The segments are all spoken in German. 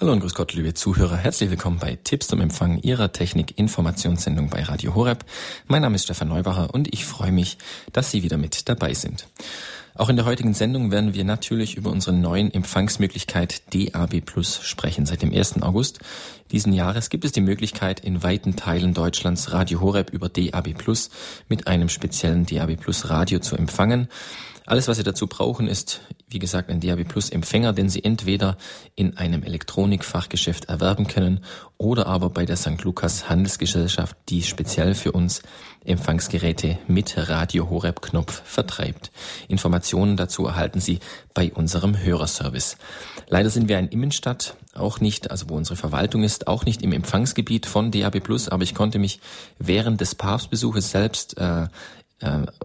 Hallo und grüß Gott, liebe Zuhörer. Herzlich willkommen bei Tipps zum Empfang Ihrer Technik-Informationssendung bei Radio Horeb. Mein Name ist Stefan Neubacher und ich freue mich, dass Sie wieder mit dabei sind. Auch in der heutigen Sendung werden wir natürlich über unsere neuen Empfangsmöglichkeit DAB Plus sprechen. Seit dem 1. August diesen Jahres gibt es die Möglichkeit, in weiten Teilen Deutschlands Radio Horeb über DAB Plus mit einem speziellen DAB Plus Radio zu empfangen. Alles, was Sie dazu brauchen, ist, wie gesagt, ein DAB Plus Empfänger, den Sie entweder in einem Elektronikfachgeschäft erwerben können oder aber bei der St. Lukas Handelsgesellschaft, die speziell für uns Empfangsgeräte mit Radio Horeb Knopf vertreibt. Informationen dazu erhalten Sie bei unserem Hörerservice. Leider sind wir in Immenstadt auch nicht, also wo unsere Verwaltung ist, auch nicht im Empfangsgebiet von DAB Plus, aber ich konnte mich während des Papstbesuches selbst äh,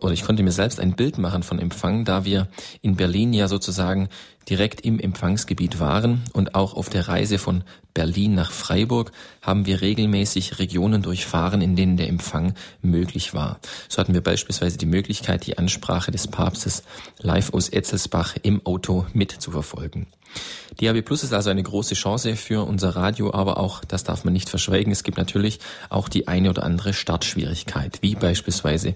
oder ich konnte mir selbst ein Bild machen von Empfang, da wir in Berlin ja sozusagen direkt im Empfangsgebiet waren und auch auf der Reise von Berlin nach Freiburg haben wir regelmäßig Regionen durchfahren, in denen der Empfang möglich war. So hatten wir beispielsweise die Möglichkeit, die Ansprache des Papstes live aus Etzelsbach im Auto mitzuverfolgen. DAB Plus ist also eine große Chance für unser Radio, aber auch, das darf man nicht verschweigen, es gibt natürlich auch die eine oder andere Startschwierigkeit, wie beispielsweise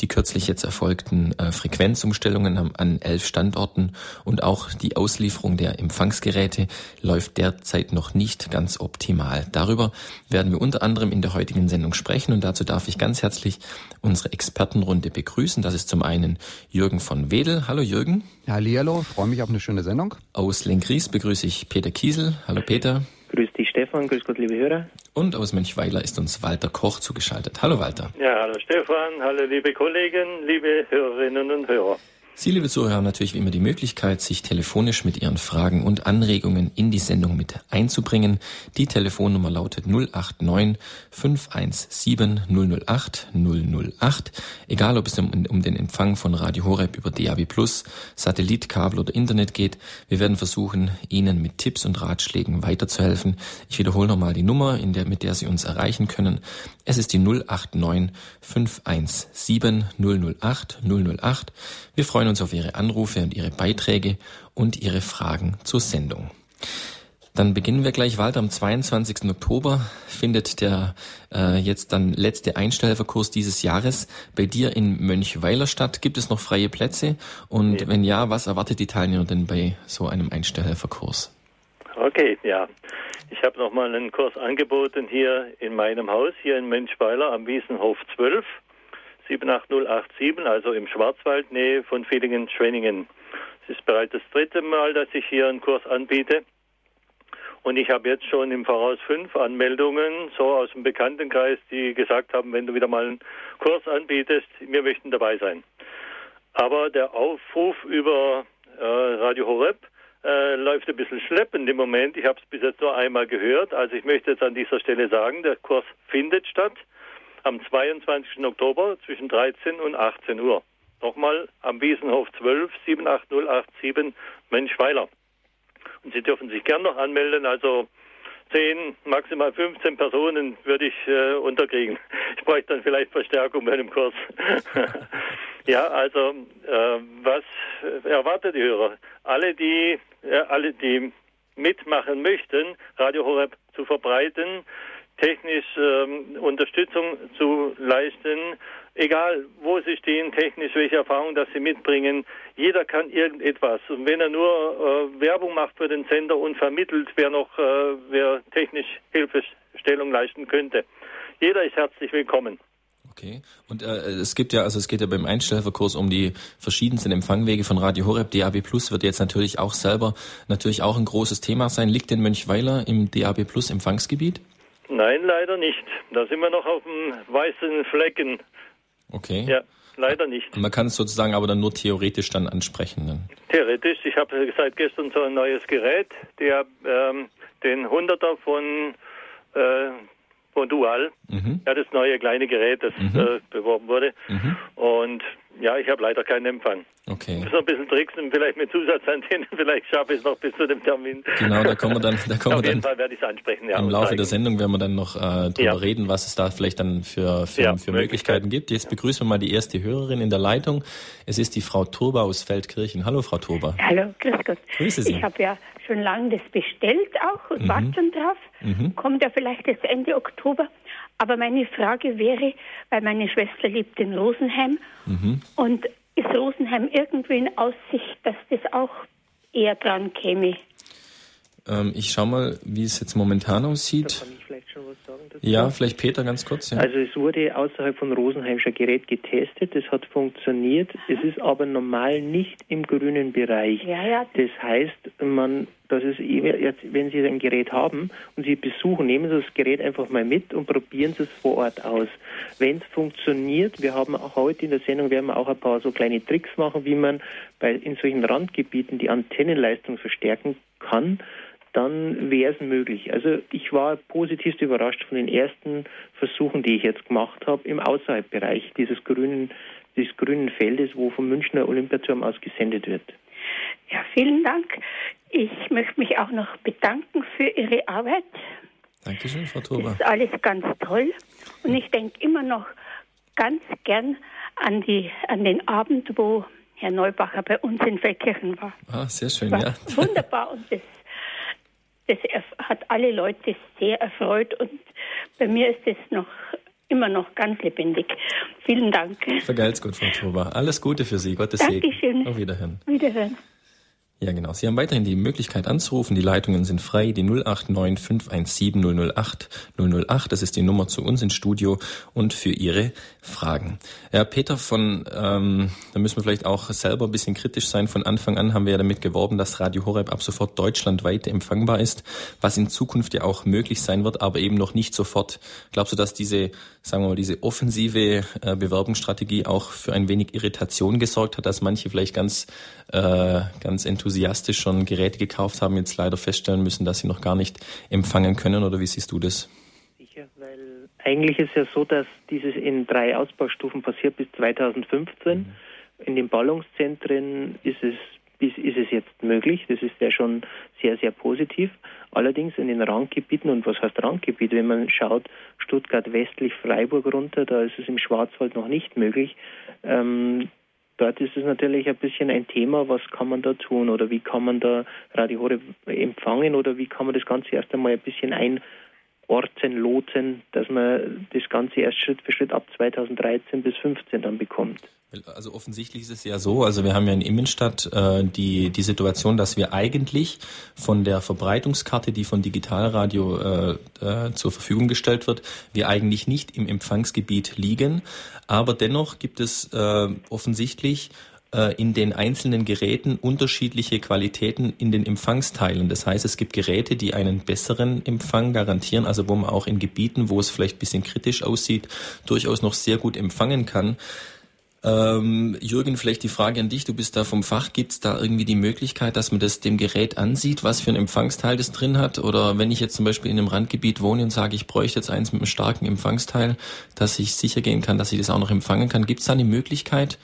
die kürzlich jetzt erfolgten äh, Frequenzumstellungen an, an elf Standorten und auch die Auslieferung der Empfangsgeräte läuft derzeit noch nicht ganz optimal. Darüber werden wir unter anderem in der heutigen Sendung sprechen und dazu darf ich ganz herzlich unsere Expertenrunde begrüßen. Das ist zum einen Jürgen von Wedel. Hallo Jürgen. Hallihallo, freue mich auf eine schöne Sendung. Aus Lenkries begrüße ich Peter Kiesel. Hallo Peter. Grüß dich Stefan, grüß Gott liebe Hörer. Und aus Mönchweiler ist uns Walter Koch zugeschaltet. Hallo Walter. Ja, hallo Stefan, hallo liebe Kollegen, liebe Hörerinnen und Hörer. Sie, liebe Zuhörer, haben natürlich wie immer die Möglichkeit, sich telefonisch mit Ihren Fragen und Anregungen in die Sendung mit einzubringen. Die Telefonnummer lautet 089 517 008 008. Egal, ob es um, um den Empfang von Radio Horeb über DAB+, Satellit, Kabel oder Internet geht, wir werden versuchen, Ihnen mit Tipps und Ratschlägen weiterzuhelfen. Ich wiederhole nochmal die Nummer, der, mit der Sie uns erreichen können. Es ist die 089 517 008 008. Wir freuen uns auf Ihre Anrufe und Ihre Beiträge und Ihre Fragen zur Sendung. Dann beginnen wir gleich weiter. Am 22. Oktober findet der äh, jetzt dann letzte Einstellverkurs dieses Jahres bei dir in Mönchweiler statt. Gibt es noch freie Plätze? Und ja. wenn ja, was erwartet die Teilnehmer denn bei so einem Einstellverkurs? Okay, ja. Ich habe nochmal einen Kurs angeboten hier in meinem Haus, hier in Mönchweiler am Wiesenhof 12. 78087, also im Schwarzwald, Nähe von Villingen-Schwenningen. Es ist bereits das dritte Mal, dass ich hier einen Kurs anbiete. Und ich habe jetzt schon im Voraus fünf Anmeldungen, so aus dem Bekanntenkreis, die gesagt haben, wenn du wieder mal einen Kurs anbietest, wir möchten dabei sein. Aber der Aufruf über äh, Radio Horeb äh, läuft ein bisschen schleppend im Moment. Ich habe es bis jetzt nur einmal gehört. Also ich möchte jetzt an dieser Stelle sagen, der Kurs findet statt am 22. Oktober zwischen 13 und 18 Uhr. Nochmal am Wiesenhof 12 78087 Menschweiler. Und Sie dürfen sich gern noch anmelden, also 10, maximal 15 Personen würde ich äh, unterkriegen. Ich bräuchte dann vielleicht Verstärkung bei dem Kurs. ja, also äh, was erwartet die Hörer? Alle, die, äh, alle, die mitmachen möchten, Radio Horeb zu verbreiten, technisch ähm, Unterstützung zu leisten, egal wo sie stehen, technisch, welche Erfahrung das sie mitbringen. Jeder kann irgendetwas. Und wenn er nur äh, Werbung macht für den Sender und vermittelt, wer noch, äh, wer technisch Hilfestellung leisten könnte. Jeder ist herzlich willkommen. Okay. Und äh, es gibt ja, also es geht ja beim Einstellverkurs um die verschiedensten Empfangwege von Radio Horeb. DAB Plus wird jetzt natürlich auch selber natürlich auch ein großes Thema sein. Liegt denn Mönchweiler im DAB Plus Empfangsgebiet? Nein, leider nicht. Da sind wir noch auf dem weißen Flecken. Okay. Ja, leider nicht. Man kann es sozusagen aber dann nur theoretisch dann ansprechen. Dann. Theoretisch. Ich habe seit gestern so ein neues Gerät, der ähm, den Hunderter von äh, von Dual, mhm. ja, das neue kleine Gerät, das mhm. äh, beworben wurde. Mhm. Und ja, ich habe leider keinen Empfang. Okay. Ich muss noch ein bisschen tricksen, vielleicht mit Zusatzantennen, vielleicht schaffe ich es noch bis zu dem Termin. Genau, da kommen wir dann, da kommen Auf wir jeden dann Fall werde ich es ansprechen. Ja, Im Laufe zeigen. der Sendung werden wir dann noch äh, drüber ja. reden, was es da vielleicht dann für, für, ja, für Möglichkeiten gibt. Jetzt begrüßen wir mal die erste Hörerin in der Leitung. Es ist die Frau Turba aus Feldkirchen. Hallo, Frau Turba. Hallo, grüß Gott. Grüße Sie. Ich habe ja schon lange das bestellt auch und mhm. warte schon drauf. Mhm. Kommt ja vielleicht jetzt Ende Oktober. Aber meine Frage wäre, weil meine Schwester lebt in Rosenheim mhm. und ist Rosenheim irgendwie in Aussicht, dass das auch eher dran käme? Ähm, ich schaue mal, wie es jetzt momentan aussieht. Ja, vielleicht Peter ganz kurz. Ja. Also es wurde außerhalb von Rosenheim schon Gerät getestet, das hat funktioniert. Es ist aber normal nicht im grünen Bereich. Ja, ja. Das heißt, man, das ist jetzt, wenn Sie ein Gerät haben und Sie besuchen, nehmen Sie das Gerät einfach mal mit und probieren Sie es vor Ort aus. Wenn es funktioniert, wir haben auch heute in der Sendung werden wir auch ein paar so kleine Tricks machen, wie man bei in solchen Randgebieten die Antennenleistung verstärken kann dann wäre es möglich. Also ich war positiv überrascht von den ersten Versuchen, die ich jetzt gemacht habe, im Außerhalbbereich dieses grünen, dieses grünen Feldes, wo vom Münchner Olympiaturm aus gesendet wird. Ja, vielen Dank. Ich möchte mich auch noch bedanken für Ihre Arbeit. Dankeschön, Frau Tober. Das ist alles ganz toll. Und ich denke immer noch ganz gern an, die, an den Abend, wo Herr Neubacher bei uns in Feldkirchen war. Ah, sehr schön, war ja. Wunderbar und das das hat alle Leute sehr erfreut und bei mir ist es noch immer noch ganz lebendig. Vielen Dank. Vergelt's gut, Frau Tober. Alles Gute für Sie. Gottes Dankeschön. Segen. Auf Wiederhören. Wiederhören. Ja, genau. Sie haben weiterhin die Möglichkeit anzurufen. Die Leitungen sind frei. Die 089 517 008 008. Das ist die Nummer zu uns ins Studio und für Ihre Fragen. Ja, Peter von, ähm, da müssen wir vielleicht auch selber ein bisschen kritisch sein. Von Anfang an haben wir ja damit geworben, dass Radio Horeb ab sofort deutschlandweit empfangbar ist, was in Zukunft ja auch möglich sein wird, aber eben noch nicht sofort. Glaubst du, dass diese, sagen wir mal, diese offensive äh, Bewerbungsstrategie auch für ein wenig Irritation gesorgt hat, dass manche vielleicht ganz, äh, ganz enthusiastisch enthusiastisch schon Geräte gekauft haben, jetzt leider feststellen müssen, dass sie noch gar nicht empfangen können? Oder wie siehst du das? Sicher, weil eigentlich ist ja so, dass dieses in drei Ausbaustufen passiert bis 2015. Mhm. In den Ballungszentren ist es ist, ist es jetzt möglich. Das ist ja schon sehr, sehr positiv. Allerdings in den Randgebieten, und was heißt Randgebiet? Wenn man schaut, Stuttgart westlich Freiburg runter, da ist es im Schwarzwald noch nicht möglich. Ähm, dort ist es natürlich ein bisschen ein Thema, was kann man da tun oder wie kann man da Radio empfangen oder wie kann man das Ganze erst einmal ein bisschen einorten, loten, dass man das Ganze erst Schritt für Schritt ab 2013 bis 2015 dann bekommt. Also offensichtlich ist es ja so, also wir haben ja in Immenstadt äh, die, die Situation, dass wir eigentlich von der Verbreitungskarte, die von Digitalradio äh, äh, zur Verfügung gestellt wird, wir eigentlich nicht im Empfangsgebiet liegen. Aber dennoch gibt es äh, offensichtlich in den einzelnen Geräten unterschiedliche Qualitäten in den Empfangsteilen. Das heißt, es gibt Geräte, die einen besseren Empfang garantieren, also wo man auch in Gebieten, wo es vielleicht bisschen kritisch aussieht, durchaus noch sehr gut empfangen kann. Ähm, Jürgen, vielleicht die Frage an dich. Du bist da vom Fach. Gibt es da irgendwie die Möglichkeit, dass man das dem Gerät ansieht, was für ein Empfangsteil das drin hat? Oder wenn ich jetzt zum Beispiel in einem Randgebiet wohne und sage, ich bräuchte jetzt eins mit einem starken Empfangsteil, dass ich sicher gehen kann, dass ich das auch noch empfangen kann. Gibt es da eine Möglichkeit,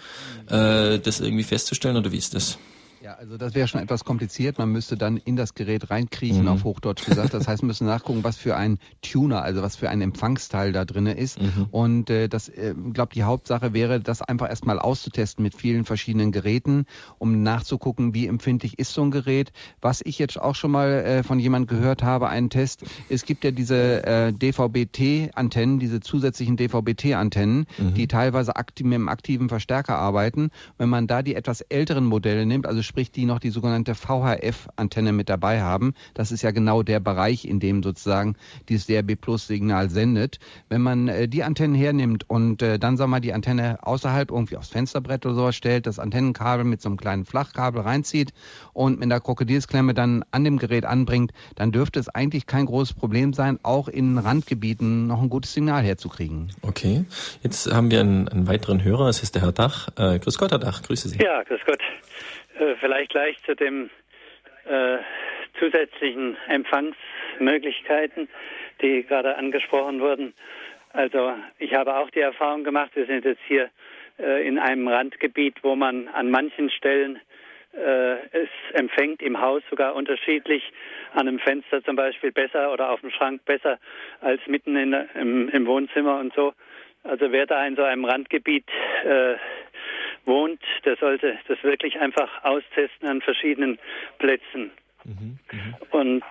äh, das irgendwie festzustellen oder wie ist das? Ja, also das wäre schon etwas kompliziert. Man müsste dann in das Gerät reinkriechen, mhm. auf Hochdeutsch gesagt. Das heißt, man müsste nachgucken, was für ein Tuner, also was für ein Empfangsteil da drin ist. Mhm. Und äh, das, äh, glaube die Hauptsache wäre, das einfach erstmal auszutesten mit vielen verschiedenen Geräten, um nachzugucken, wie empfindlich ist so ein Gerät. Was ich jetzt auch schon mal äh, von jemand gehört habe, einen Test. Es gibt ja diese äh, DVB-T-Antennen, diese zusätzlichen DVB-T-Antennen, mhm. die teilweise aktiv, mit einem aktiven Verstärker arbeiten. Wenn man da die etwas älteren Modelle nimmt, also sprich die noch die sogenannte VHF-Antenne mit dabei haben. Das ist ja genau der Bereich, in dem sozusagen dieses DRB Plus Signal sendet. Wenn man äh, die Antennen hernimmt und äh, dann sagen wir mal die Antenne außerhalb irgendwie aufs Fensterbrett oder sowas stellt, das Antennenkabel mit so einem kleinen Flachkabel reinzieht und mit einer Krokodilsklemme dann an dem Gerät anbringt, dann dürfte es eigentlich kein großes Problem sein, auch in Randgebieten noch ein gutes Signal herzukriegen. Okay, jetzt haben wir einen, einen weiteren Hörer, es ist der Herr Dach. Äh, grüß Gott, Herr Dach, grüße Sie. Ja, grüß Gott. Äh, vielleicht gleich zu den äh, zusätzlichen Empfangsmöglichkeiten, die gerade angesprochen wurden. Also ich habe auch die Erfahrung gemacht, wir sind jetzt hier äh, in einem Randgebiet, wo man an manchen Stellen äh, es empfängt im Haus sogar unterschiedlich, an einem Fenster zum Beispiel besser oder auf dem Schrank besser als mitten der, im, im, Wohnzimmer und so. Also wer da in so einem Randgebiet äh, wohnt, der sollte das wirklich einfach austesten an verschiedenen Plätzen. Mhm, mh. Und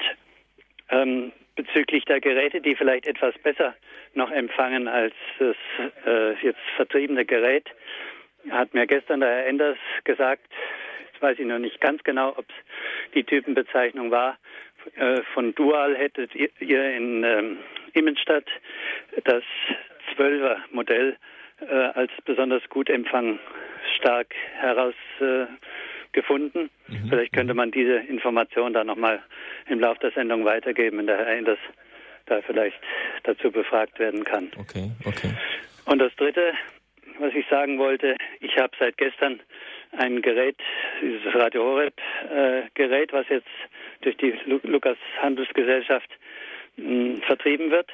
ähm, bezüglich der Geräte, die vielleicht etwas besser noch empfangen als das äh, jetzt vertriebene Gerät, hat mir gestern der Herr Enders gesagt, jetzt weiß ich noch nicht ganz genau, ob es die Typenbezeichnung war, äh, von Dual hättet ihr in ähm, Immenstadt das 12er Modell äh, als besonders gut empfangstark herausgefunden. Mhm. Vielleicht könnte man diese Information dann nochmal im Laufe der Sendung weitergeben, wenn der Herr Enders da vielleicht dazu befragt werden kann. Okay, okay. Und das Dritte, was ich sagen wollte, ich habe seit gestern ein Gerät, dieses Radio Horeb äh, Gerät, was jetzt durch die Lu Lukas Handelsgesellschaft mh, vertrieben wird.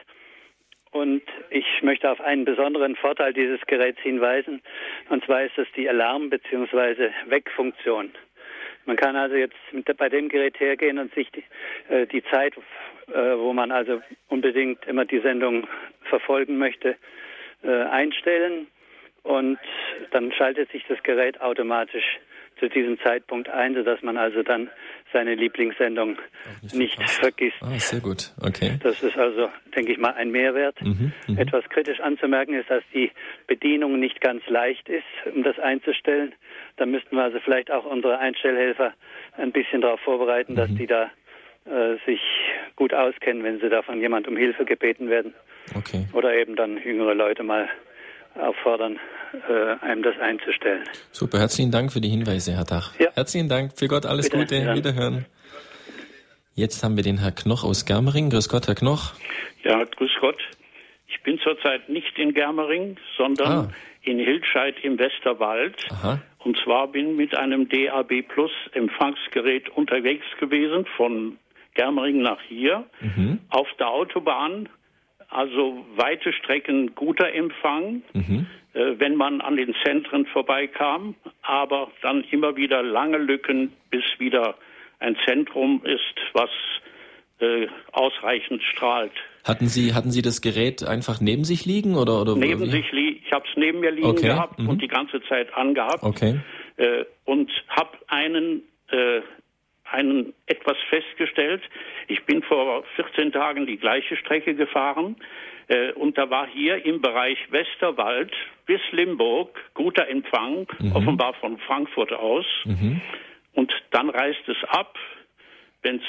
Und ich möchte auf einen besonderen Vorteil dieses Geräts hinweisen. Und zwar ist es die Alarm- bzw. Wegfunktion. Man kann also jetzt mit, bei dem Gerät hergehen und sich die, äh, die Zeit, äh, wo man also unbedingt immer die Sendung verfolgen möchte, äh, einstellen und dann schaltet sich das Gerät automatisch zu diesem Zeitpunkt ein, sodass man also dann seine Lieblingssendung nicht, nicht vergisst. Ah, sehr gut, okay. Das ist also, denke ich mal, ein Mehrwert. Mhm, mhm, Etwas kritisch anzumerken ist, dass die Bedienung nicht ganz leicht ist, um das einzustellen. Da müssten wir also vielleicht auch unsere Einstellhelfer ein bisschen darauf vorbereiten, mhm. dass die da äh, sich gut auskennen, wenn sie da von jemand um Hilfe gebeten werden. Okay. Oder eben dann jüngere Leute mal auffordern, äh, einem das einzustellen. Super, herzlichen Dank für die Hinweise, Herr Dach. Ja. Herzlichen Dank, für Gott alles Bitte, Gute, ja. Wiederhören. Jetzt haben wir den Herr Knoch aus Germering. Grüß Gott, Herr Knoch. Ja, grüß Gott. Ich bin zurzeit nicht in Germering, sondern ah. in Hildscheid im Westerwald. Aha. Und zwar bin mit einem DAB Plus Empfangsgerät unterwegs gewesen von Germering nach hier mhm. auf der Autobahn also weite Strecken guter Empfang, mhm. äh, wenn man an den Zentren vorbeikam, aber dann immer wieder lange Lücken, bis wieder ein Zentrum ist, was äh, ausreichend strahlt. Hatten Sie, hatten Sie das Gerät einfach neben sich liegen oder oder neben sich liegen? Ich habe es neben mir liegen okay. gehabt mhm. und die ganze Zeit angehabt. Okay. Äh, und habe einen äh, einen etwas festgestellt. Ich bin vor 14 Tagen die gleiche Strecke gefahren äh, und da war hier im Bereich Westerwald bis Limburg guter Empfang, mhm. offenbar von Frankfurt aus. Mhm. Und dann reißt es ab, wenn es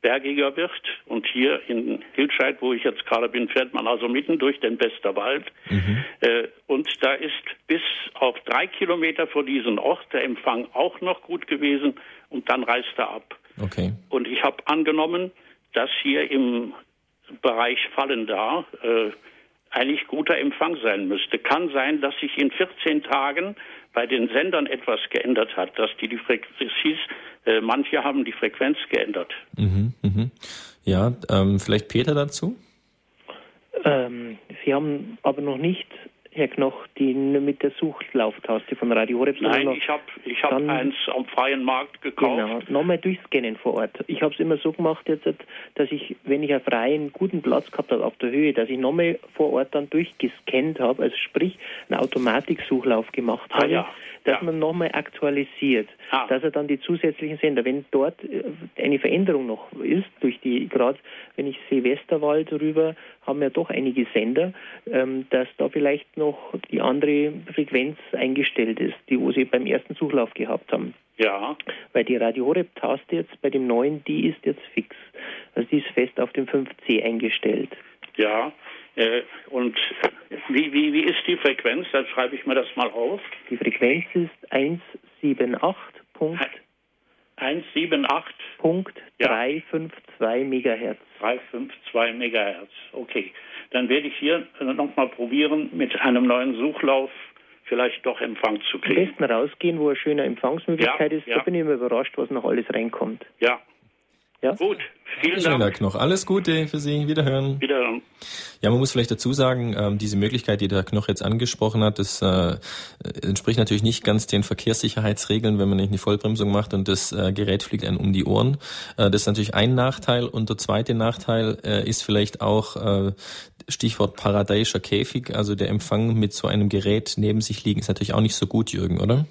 bergiger wird. Und hier in Hildscheid, wo ich jetzt gerade bin, fährt man also mitten durch den Westerwald. Mhm. Äh, und da ist bis auf drei Kilometer vor diesem Ort der Empfang auch noch gut gewesen und dann reißt er ab. Okay. Und ich habe angenommen, dass hier im Bereich Fallen da äh, eigentlich guter Empfang sein müsste. Kann sein, dass sich in 14 Tagen bei den Sendern etwas geändert hat, dass die, die Frequenz hieß, äh, manche haben die Frequenz geändert. Mhm, mhm. Ja, ähm, vielleicht Peter dazu? Ähm, Sie haben aber noch nicht Herr Knoch, die mit der Suchlauftaste von Radio Horeb. Nein, ich habe ich hab eins am freien Markt gekauft. Genau, nochmal durchscannen vor Ort. Ich habe es immer so gemacht jetzt, dass ich, wenn ich einen freien, guten Platz gehabt habe auf der Höhe, dass ich nochmal vor Ort dann durchgescannt habe, also sprich einen Automatiksuchlauf gemacht ah, habe. Ja dass ja. man nochmal aktualisiert, ah. dass er dann die zusätzlichen Sender, wenn dort äh, eine Veränderung noch ist, durch die, gerade wenn ich sehe Westerwald rüber, haben wir doch einige Sender, ähm, dass da vielleicht noch die andere Frequenz eingestellt ist, die wo sie beim ersten Suchlauf gehabt haben. Ja. Weil die Radio Horeb-Taste jetzt bei dem neuen, die ist jetzt fix. Also die ist fest auf dem 5C eingestellt. Ja, und wie, wie, wie ist die Frequenz? Dann schreibe ich mir das mal auf. Die Frequenz ist 178. 178. Punkt ja. 352 Megahertz. 352 Megahertz. Okay. Dann werde ich hier nochmal probieren, mit einem neuen Suchlauf vielleicht doch Empfang zu kriegen. Am besten rausgehen, wo eine schöne Empfangsmöglichkeit ja, ist. Ja. Da bin ich immer überrascht, was noch alles reinkommt. Ja, ja? Gut, vielen Dank. Dank noch. Alles Gute für Sie. Wiederhören. Wiederhören. Ja, man muss vielleicht dazu sagen, ähm, diese Möglichkeit, die der Knoch jetzt angesprochen hat, das äh, entspricht natürlich nicht ganz den Verkehrssicherheitsregeln, wenn man nicht eine Vollbremsung macht und das äh, Gerät fliegt einem um die Ohren. Äh, das ist natürlich ein Nachteil. Und der zweite Nachteil äh, ist vielleicht auch äh, Stichwort paradeischer Käfig. Also der Empfang mit so einem Gerät neben sich liegen ist natürlich auch nicht so gut, Jürgen, oder?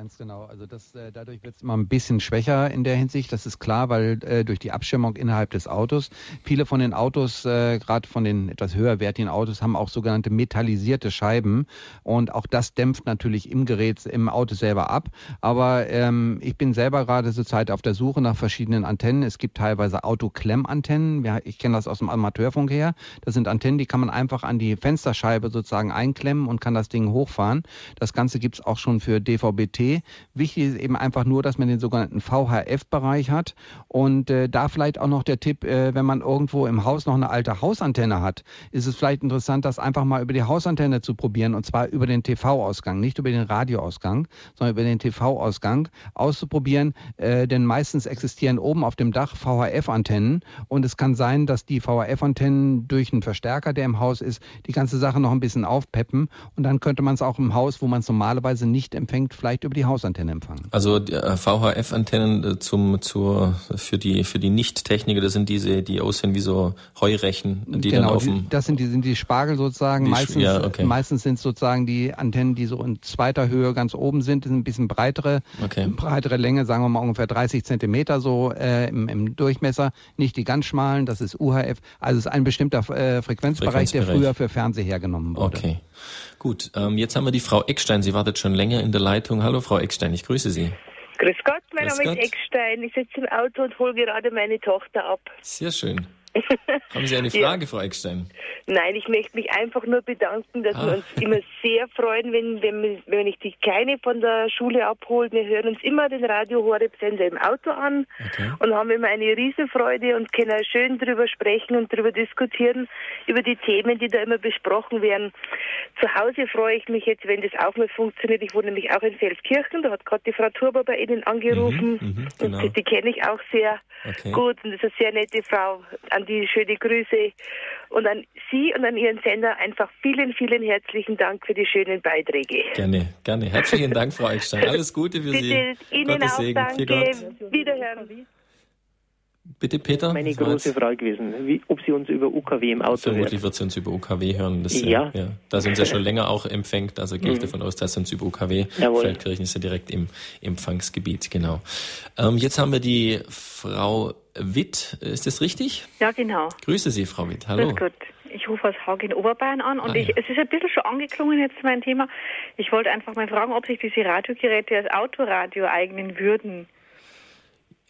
Ganz genau. Also das, äh, dadurch wird es immer ein bisschen schwächer in der Hinsicht. Das ist klar, weil äh, durch die Abschirmung innerhalb des Autos, viele von den Autos, äh, gerade von den etwas höherwertigen Autos, haben auch sogenannte metallisierte Scheiben. Und auch das dämpft natürlich im Gerät, im Auto selber ab. Aber ähm, ich bin selber gerade zurzeit auf der Suche nach verschiedenen Antennen. Es gibt teilweise Autoklemmantennen. Ja, ich kenne das aus dem Amateurfunk her. Das sind Antennen, die kann man einfach an die Fensterscheibe sozusagen einklemmen und kann das Ding hochfahren. Das Ganze gibt es auch schon für DVB-T. Wichtig ist eben einfach nur, dass man den sogenannten VHF-Bereich hat. Und äh, da vielleicht auch noch der Tipp, äh, wenn man irgendwo im Haus noch eine alte Hausantenne hat, ist es vielleicht interessant, das einfach mal über die Hausantenne zu probieren. Und zwar über den TV-Ausgang, nicht über den Radioausgang, sondern über den TV-Ausgang auszuprobieren. Äh, denn meistens existieren oben auf dem Dach VHF-Antennen. Und es kann sein, dass die VHF-Antennen durch einen Verstärker, der im Haus ist, die ganze Sache noch ein bisschen aufpeppen. Und dann könnte man es auch im Haus, wo man es normalerweise nicht empfängt, vielleicht über die Hausantenne empfangen. Also äh, VHF-Antennen äh, zum zur für die für die Nicht-Techniker, das sind diese, die aussehen wie so Heurechen, die genau, dann auf dem das sind die sind die Spargel sozusagen. Die, meistens ja, okay. meistens sind sozusagen die Antennen, die so in zweiter Höhe ganz oben sind, sind ein bisschen breitere, okay. breitere Länge, sagen wir mal ungefähr 30 Zentimeter so äh, im, im Durchmesser, nicht die ganz schmalen, das ist UHF. Also es ist ein bestimmter äh, Frequenzbereich, der früher für Fernseh hergenommen wurde. Okay. Gut, ähm, jetzt haben wir die Frau Eckstein. Sie wartet schon länger in der Leitung. Hallo, Frau Eckstein, ich grüße Sie. Grüß Gott, mein Grüß Name Gott. ist Eckstein. Ich sitze im Auto und hole gerade meine Tochter ab. Sehr schön. Haben Sie eine Frage, Frau Eckstein? Nein, ich möchte mich einfach nur bedanken, dass Ah. wir uns immer sehr freuen, wenn, wenn, wenn ich die Kleine von der Schule abhole. Wir hören uns immer den Radio Horeb Sender im Auto an Okay. und haben immer eine Riesenfreude und können schön drüber sprechen und drüber diskutieren, über die Themen, die da immer besprochen werden. Zu Hause freue ich mich jetzt, wenn das auch mal funktioniert. Ich wohne nämlich auch in Felskirchen, da hat gerade die Frau Turber bei Ihnen angerufen Mhm, mhm, genau. und die, die kenne ich auch sehr Okay. gut und das ist eine sehr nette Frau. An die schöne Grüße und an Sie und an Ihren Sender einfach vielen, vielen herzlichen Dank für die schönen Beiträge. Gerne, gerne. Herzlichen Dank, Frau Eckstein. Alles Gute für Sie. Ihnen Gottes auch Segen. Danke. Wiederhören. Bitte, Peter. Meine große jetzt- Frage gewesen, wie, ob Sie uns über UKW im Auto Vermutlich hören. wird sie uns über UKW hören. Das, Ja. ja. Da sie uns ja schon länger auch empfängt, also gehe ich Mhm. davon aus, dass sie uns über UKW. Jawohl. Feldkirchen ist ja direkt im Empfangsgebiet, genau. Ähm, jetzt haben wir die Frau Witt. Ist das richtig? Ja, genau. Grüße Sie, Frau Witt. Hallo. Grüß Gott. Ich rufe aus Haag in Oberbayern an und Ah, ich, ja. es ist ein bisschen schon angeklungen jetzt mein Thema. Ich wollte einfach mal fragen, ob sich diese Radiogeräte als Autoradio eignen würden.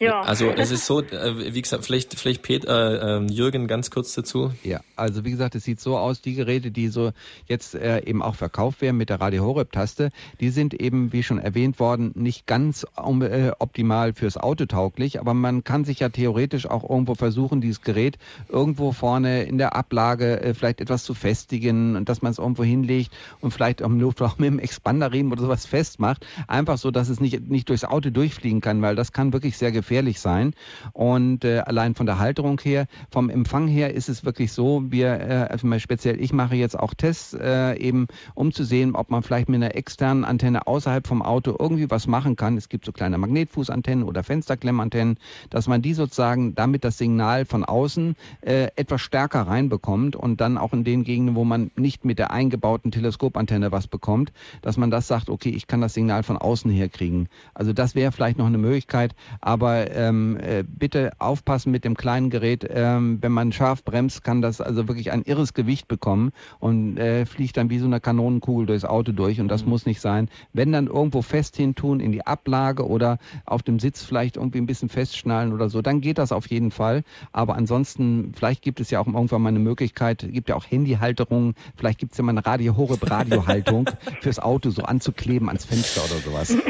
Ja. Also es ist so, äh, wie gesagt, vielleicht, vielleicht Peter, äh, ähm, Jürgen ganz kurz dazu. Ja, also wie gesagt, es sieht so aus, die Geräte, die so jetzt äh, eben auch verkauft werden mit der Radio Horeb Taste, die sind eben, wie schon erwähnt worden, nicht ganz um, äh, optimal fürs Auto tauglich, aber man kann sich ja theoretisch auch irgendwo versuchen, dieses Gerät irgendwo vorne in der Ablage äh, vielleicht etwas zu festigen und dass man es irgendwo hinlegt und vielleicht am Luftraum mit dem Expanderriemen oder sowas festmacht, einfach so, dass es nicht, nicht durchs Auto durchfliegen kann, weil das kann wirklich sehr gefährlich sein und äh, allein von der Halterung her, vom Empfang her ist es wirklich so, wir, äh, speziell ich mache jetzt auch Tests äh, eben, um zu sehen, ob man vielleicht mit einer externen Antenne außerhalb vom Auto irgendwie was machen kann. Es gibt so kleine Magnetfußantennen oder Fensterklemmantennen, dass man die sozusagen damit das Signal von außen äh, etwas stärker reinbekommt und dann auch in den Gegenden, wo man nicht mit der eingebauten Teleskopantenne was bekommt, dass man das sagt, okay, ich kann das Signal von außen her kriegen. Also das wäre vielleicht noch eine Möglichkeit, aber ähm, äh, bitte aufpassen mit dem kleinen Gerät. Ähm, wenn man scharf bremst, kann das also wirklich ein irres Gewicht bekommen und äh, fliegt dann wie so eine Kanonenkugel durchs Auto durch und das muss nicht sein. Wenn dann irgendwo fest hin tun in die Ablage oder auf dem Sitz vielleicht irgendwie ein bisschen festschnallen oder so, dann geht das auf jeden Fall. Aber ansonsten, vielleicht gibt es ja auch irgendwann mal eine Möglichkeit, gibt ja auch Handyhalterungen, vielleicht gibt es ja mal eine Radio Horeb Radiohaltung fürs Auto so anzukleben ans Fenster oder sowas.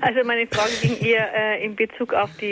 Also meine Frage ging eher äh, in Bezug auf die,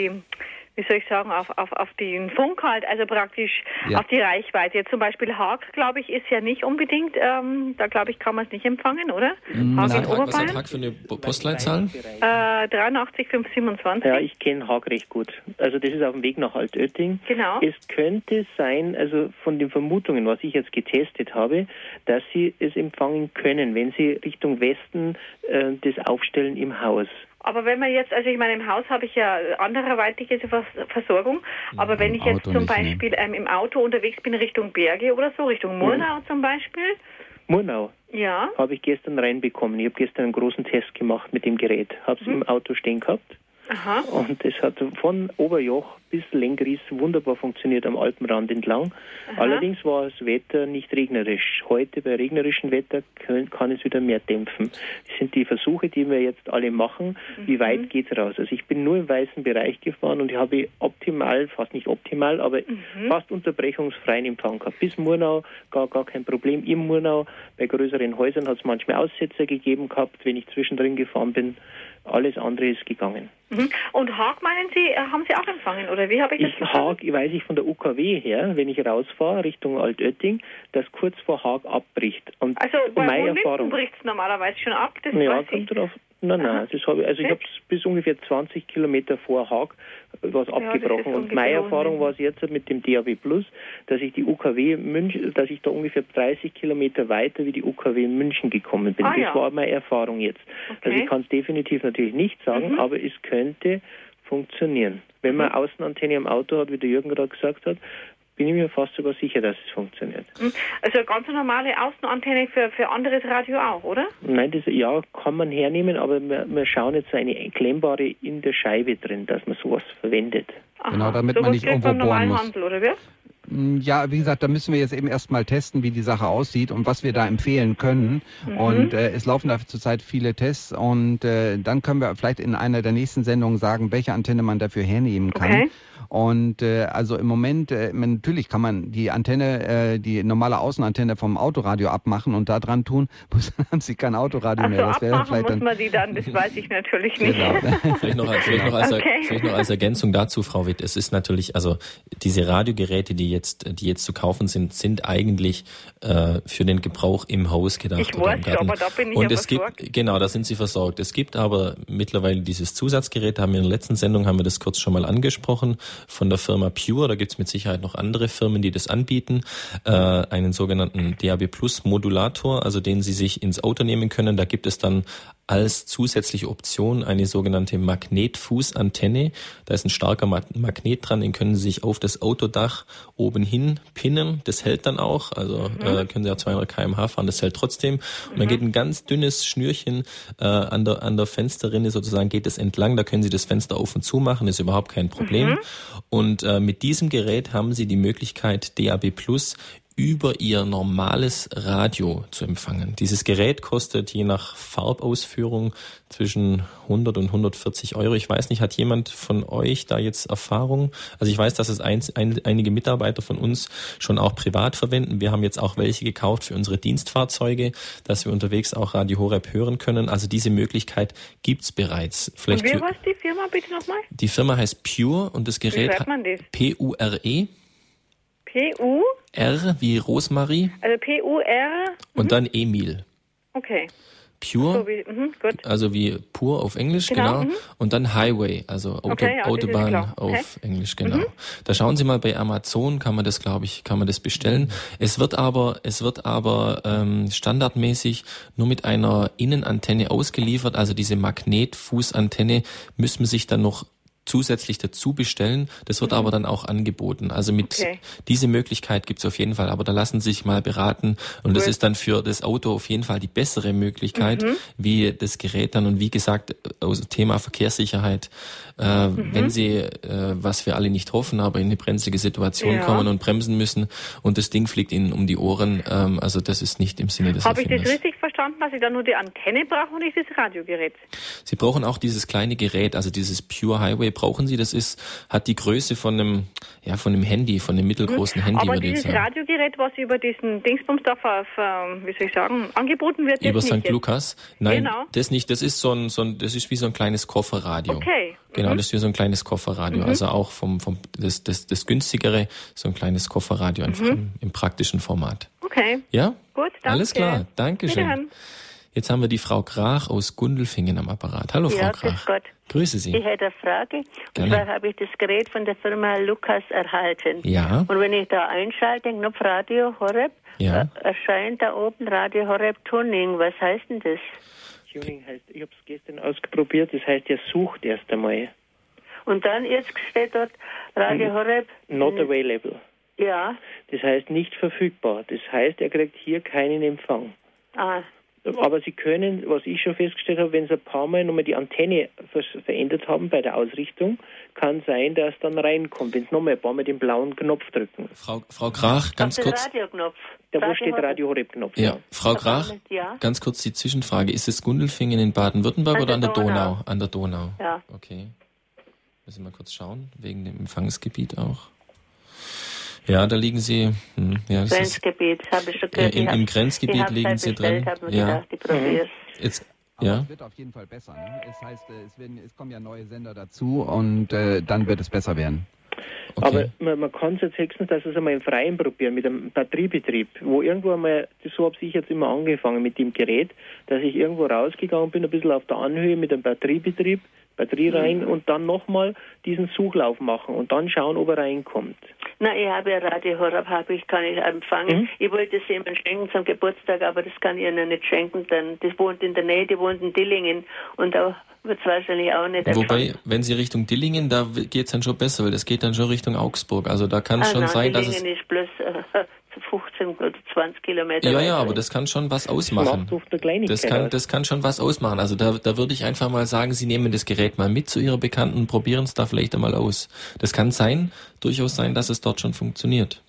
wie soll ich sagen, auf, auf, auf den Funk halt, also praktisch Ja. auf die Reichweite. Jetzt zum Beispiel Haag, glaube ich, ist ja nicht unbedingt, ähm, da glaube ich, kann man es nicht empfangen, oder? Haag in hat, was hat Oberbayern? Tag für eine Postleitzahl? Äh, 83527. Ja, ich kenne Haag recht gut. Also das ist auf dem Weg nach Altötting. Genau. Es könnte sein, also von den Vermutungen, was ich jetzt getestet habe, dass Sie es empfangen können, wenn Sie Richtung Westen äh, das aufstellen im Haus. Aber wenn man jetzt, also ich meine, im Haus habe ich ja anderweitige Vers Versorgung, aber wenn im ich jetzt Auto zum ne. Beispiel ähm, im Auto unterwegs bin Richtung Berge oder so, Richtung Murnau zum Beispiel, Murnau. Ja. Habe ich gestern reinbekommen. Ich habe gestern einen großen Test gemacht mit dem Gerät. Habe es mhm. im Auto stehen gehabt. Aha. Und es hat von Oberjoch bis Lengries wunderbar funktioniert am Alpenrand entlang. Aha. Allerdings war das Wetter nicht regnerisch. Heute bei regnerischem Wetter können, kann es wieder mehr dämpfen. Das sind die Versuche, die wir jetzt alle machen. Mhm. Wie weit geht es raus? Also ich bin nur im weißen Bereich gefahren und ich habe optimal, fast nicht optimal, aber mhm. fast unterbrechungsfreien Empfang gehabt. Bis Murnau gar, gar kein Problem. Im Murnau bei größeren Häusern hat es manchmal Aussetzer gegeben gehabt, wenn ich zwischendrin gefahren bin. Alles andere ist gegangen. Mhm. Und Haag meinen Sie, äh, haben Sie auch empfangen oder wie habe ich das ich, Haag weiß ich von der UKW her, wenn ich rausfahre Richtung Altötting, dass kurz vor Haag abbricht. Und also bei meine Erfahrung bricht es normalerweise schon ab. Das ja, kommt drauf, Nein, nein, das habe ich, also ich habe es bis ungefähr 20 Kilometer vor Haag was ja, abgebrochen. Und meine Erfahrung war es jetzt mit dem DAB Plus, dass ich die UKW München, dass ich da ungefähr 30 Kilometer weiter wie die UKW in München gekommen bin. Ah, das ja. war meine Erfahrung jetzt. Okay. Also ich kann es definitiv natürlich nicht sagen, mhm. aber es könnte funktionieren. Wenn man mhm. Außenantenne am Auto hat, wie der Jürgen gerade gesagt hat, bin ich mir fast sogar sicher, dass es funktioniert. Hm. Also eine ganz normale Außenantenne für, für anderes Radio auch, oder? Nein, das ja kann man hernehmen, aber wir, wir schauen jetzt so eine klemmbare in der Scheibe drin, dass man sowas verwendet. Aha. Genau, damit man nicht irgendwo bohren muss. Handel, oder wie? Hm, ja, wie gesagt, da müssen wir jetzt eben erstmal testen, wie die Sache aussieht und was wir da empfehlen können. Mhm. Und äh, es laufen da zurzeit viele Tests und äh, dann können wir vielleicht in einer der nächsten Sendungen sagen, welche Antenne man dafür hernehmen kann. Okay. Und äh, also im Moment, äh, natürlich kann man die Antenne, äh, die normale Außenantenne vom Autoradio abmachen und da dran tun, dann haben Sie kein Autoradio mehr. Das wäre vielleicht muss man die dann, das weiß ich natürlich nicht. Genau. vielleicht, noch, vielleicht, noch als, okay. vielleicht noch als Ergänzung dazu, Frau Witt, es ist natürlich, also diese Radiogeräte, die jetzt, die jetzt zu kaufen sind, sind eigentlich äh, für den Gebrauch im Haus gedacht. Ich weiß, aber da bin ich Und es versorgt. gibt, genau, da sind Sie versorgt. Es gibt aber mittlerweile dieses Zusatzgerät, haben wir in der letzten Sendung, haben wir das kurz schon mal angesprochen, von der Firma Pure, da gibt es mit Sicherheit noch andere Firmen, die das anbieten, äh, einen sogenannten DAB Plus Modulator, also den Sie sich ins Auto nehmen können. Da gibt es dann als zusätzliche Option eine sogenannte Magnetfußantenne. Da ist ein starker Magnet dran, den können Sie sich auf das Autodach oben hin pinnen. Das hält dann auch, also mhm. äh, können Sie ja 200 km/h fahren, das hält trotzdem. Und dann mhm. geht ein ganz dünnes Schnürchen äh, an, der, an der Fensterrinne sozusagen, geht es entlang. Da können Sie das Fenster auf und zu machen, ist überhaupt kein Problem. Mhm. Und äh, mit diesem Gerät haben Sie die Möglichkeit, DAB Plus über ihr normales Radio zu empfangen. Dieses Gerät kostet je nach Farbausführung zwischen 100 und 140 Euro. Ich weiß nicht, hat jemand von euch da jetzt Erfahrung? Also ich weiß, dass es ein, ein, einige Mitarbeiter von uns schon auch privat verwenden. Wir haben jetzt auch welche gekauft für unsere Dienstfahrzeuge, dass wir unterwegs auch Radio Horeb hören können. Also diese Möglichkeit gibt's bereits. Vielleicht und wer war die Firma bitte nochmal? Die Firma heißt Pure und das Gerät P-U-R-E. P-U? R wie Rosmarie. Also P-U-R. Und dann Emil. Okay. Pure, so wie, mh, also wie pur auf Englisch, genau. genau. Und dann Highway, also Auto, okay, ja, Autobahn auf okay. Englisch, genau. Mhm. Da schauen Sie mal bei Amazon, kann man das, glaube ich, kann man das bestellen. Es wird aber, es wird aber ähm, standardmäßig nur mit einer Innenantenne ausgeliefert, also diese Magnetfußantenne müssen sich dann noch zusätzlich dazu bestellen. Das wird mhm. aber dann auch angeboten. Also mit okay. diese Möglichkeit gibt es auf jeden Fall, aber da lassen Sie sich mal beraten und cool. das ist dann für das Auto auf jeden Fall die bessere Möglichkeit, mhm. wie das Gerät dann und wie gesagt, aus Thema Verkehrssicherheit, äh, mhm. wenn Sie, äh, was wir alle nicht hoffen, aber in eine brenzlige Situation ja. kommen und bremsen müssen und das Ding fliegt Ihnen um die Ohren, ähm, also das ist nicht im Sinne des Habe ich das richtig verstanden, dass Sie da nur die Antenne brauchen und nicht das Radiogerät? Sie brauchen auch dieses kleine Gerät, also dieses Pure Highway brauchen Sie. Das ist, hat die Größe von einem, ja, von einem Handy, von einem mittelgroßen mhm. Handy. Aber dieses Radiogerät, was über diesen Dingsbums da, wie soll ich sagen, angeboten wird, über St. Lukas? Nein, genau. das nicht. Das ist so ein, so ein, das ist wie so ein kleines Kofferradio. Okay. Genau, mhm. das ist wie so ein kleines Kofferradio. Mhm. Also auch vom, vom das, das, das günstigere, so ein kleines Kofferradio einfach mhm. im, im, praktischen Format. Okay. Ja? Gut, danke. Alles klar. Dankeschön. Jetzt haben wir die Frau Grach aus Gundelfingen am Apparat. Hallo, Frau ja, Grach. Gott. Grüße Sie. Ich hätte eine Frage. Gerne. Und zwar habe ich das Gerät von der Firma Lukas erhalten. Ja. Und wenn ich da einschalte, den Knopf Radio Horeb, ja. Äh, erscheint da oben Radio Horeb Tuning. Was heißt denn das? Tuning heißt, ich habe es gestern ausprobiert, das heißt, er sucht erst einmal. Und dann jetzt steht dort Radio Horeb. Not available. Ja. Das heißt nicht verfügbar. Das heißt, er kriegt hier keinen Empfang. Ah. Aber Sie können, was ich schon festgestellt habe, wenn Sie ein paar Mal nochmal die Antenne verändert haben bei der Ausrichtung, kann sein, dass dann reinkommt. Wenn Sie nochmal ein paar Mal den blauen Knopf drücken. Frau, Frau Krach, ganz Auf kurz. Radioknopf. Da wo steht Radio Horeb-Knopf. Ja, Frau Krach, ja. ganz kurz die Zwischenfrage. Ist es Gundelfingen in Baden-Württemberg oder an der Donau. Donau? An der Donau. Ja. Okay. Müssen wir mal kurz schauen, wegen dem Empfangsgebiet auch. Ja, da liegen Sie. Hm, ja, das ist, Grenzgebiet, habe ich schon äh, gehört. im, im Grenzgebiet liegen Sie drin. Ja. gedacht, probier's. Jetzt, Aber ja. es wird auf jeden Fall besser. Ne? Es heißt, äh, es, werden, es kommen ja neue Sender dazu und äh, dann wird es besser werden. Okay. Aber man, man kann es jetzt höchstens, dass es einmal im Freien probieren, mit einem Batteriebetrieb, wo irgendwo einmal, so habe ich jetzt immer angefangen mit dem Gerät, dass ich irgendwo rausgegangen bin, ein bisschen auf der Anhöhe mit einem Batteriebetrieb, Batterie rein und dann nochmal diesen Suchlauf machen und dann schauen, ob er reinkommt. Na, ich habe ja Radio Horab, habe ich, kann ich empfangen. Mhm. Ich wollte es jemandem schenken zum Geburtstag, aber das kann ich ihnen nicht schenken, denn das wohnt in der Nähe, die wohnt in Dillingen und da wird es wahrscheinlich auch nicht Wobei, wenn Sie Richtung Dillingen, da geht es dann schon besser, weil das geht dann schon Richtung Augsburg. Also da kann es ah, schon nein, sein, dass es. Dillingen ist bloß äh, 15 oder 20 Kilometer Ja, ja, aber das kann schon was ausmachen. Das kann, das kann schon was ausmachen. Also da, da würde ich einfach mal sagen, Sie nehmen das Gerät mal mit zu Ihrer Bekannten und probieren es da vielleicht einmal aus. Das kann sein, durchaus sein, dass es dort schon funktioniert.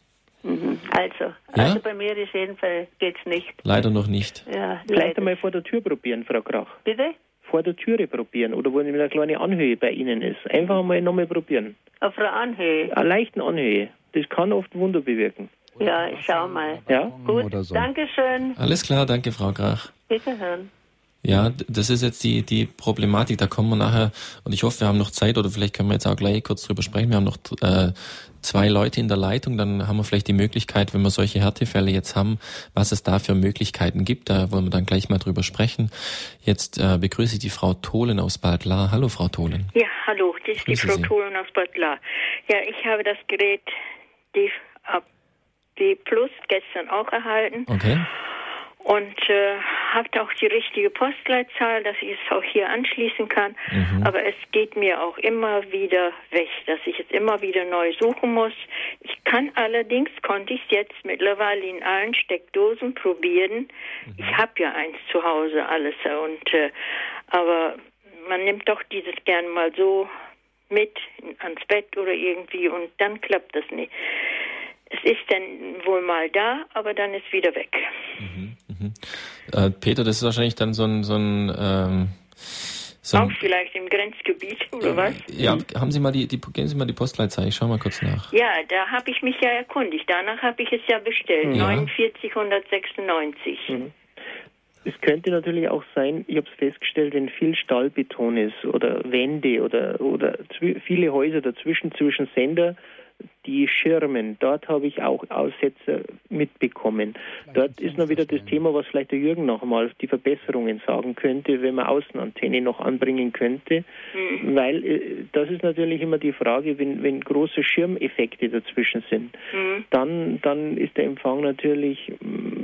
Mhm. Also, Ja? also bei mir ist jedenfalls geht's nicht. Leider noch nicht. Ja, Vielleicht leider. einmal vor der Tür probieren, Frau Krach. Bitte? Vor der Türe probieren oder wo eine kleine Anhöhe bei Ihnen ist. Einfach einmal nochmal probieren. Auf der Anhöhe. Eine leichten Anhöhe. Das kann oft Wunder bewirken. Ja, ich schau mal. Ja? Gut, Oder so. Dankeschön. Alles klar, danke, Frau Krach. Bitte hören. Ja, das ist jetzt die, die Problematik. Da kommen wir nachher, und ich hoffe, wir haben noch Zeit, oder vielleicht können wir jetzt auch gleich kurz drüber sprechen. Wir haben noch äh, zwei Leute in der Leitung, dann haben wir vielleicht die Möglichkeit, wenn wir solche Härtefälle jetzt haben, was es da für Möglichkeiten gibt. Da wollen wir dann gleich mal drüber sprechen. Jetzt äh, begrüße ich die Frau Tholen aus Bad Lahr. Hallo, Frau Tholen. Ja, hallo, das ist die Frau Sie. Tholen aus Bad Lahr. Ja, ich habe das Gerät D, D Plus gestern auch erhalten Okay. und äh, habe auch die richtige Postleitzahl, dass ich es auch hier anschließen kann. Mhm. Aber es geht mir auch immer wieder weg, dass ich es immer wieder neu suchen muss. Ich kann allerdings, konnte ich es jetzt mittlerweile in allen Steckdosen probieren. Ich habe ja eins zu Hause, alles. Und, äh, aber man nimmt doch dieses gern mal so mit ans Bett oder irgendwie und dann klappt das nicht. Es ist dann wohl mal da, aber dann ist wieder weg. Äh, Peter, das ist wahrscheinlich dann so ein, so ein, ähm, so Auch vielleicht im Grenzgebiet oder was? ja, haben Sie mal die, die, geben Sie mal die Postleitzahl, ich schau mal kurz nach. Ja, da habe ich mich ja erkundigt. Danach habe ich es ja bestellt. Ja. 4996. Es könnte natürlich auch sein, ich habe es festgestellt, wenn viel Stahlbeton ist oder Wände oder, oder viele Häuser dazwischen, zwischen Sender, die Schirmen, dort habe ich auch Aussetzer mitbekommen. Dort ist noch wieder das Thema, was vielleicht der Jürgen noch einmal die Verbesserungen sagen könnte, wenn man Außenantenne noch anbringen könnte, Hm. weil äh, das ist natürlich immer die Frage, wenn, wenn große Schirmeffekte dazwischen sind, Hm. dann, dann ist der Empfang natürlich mm,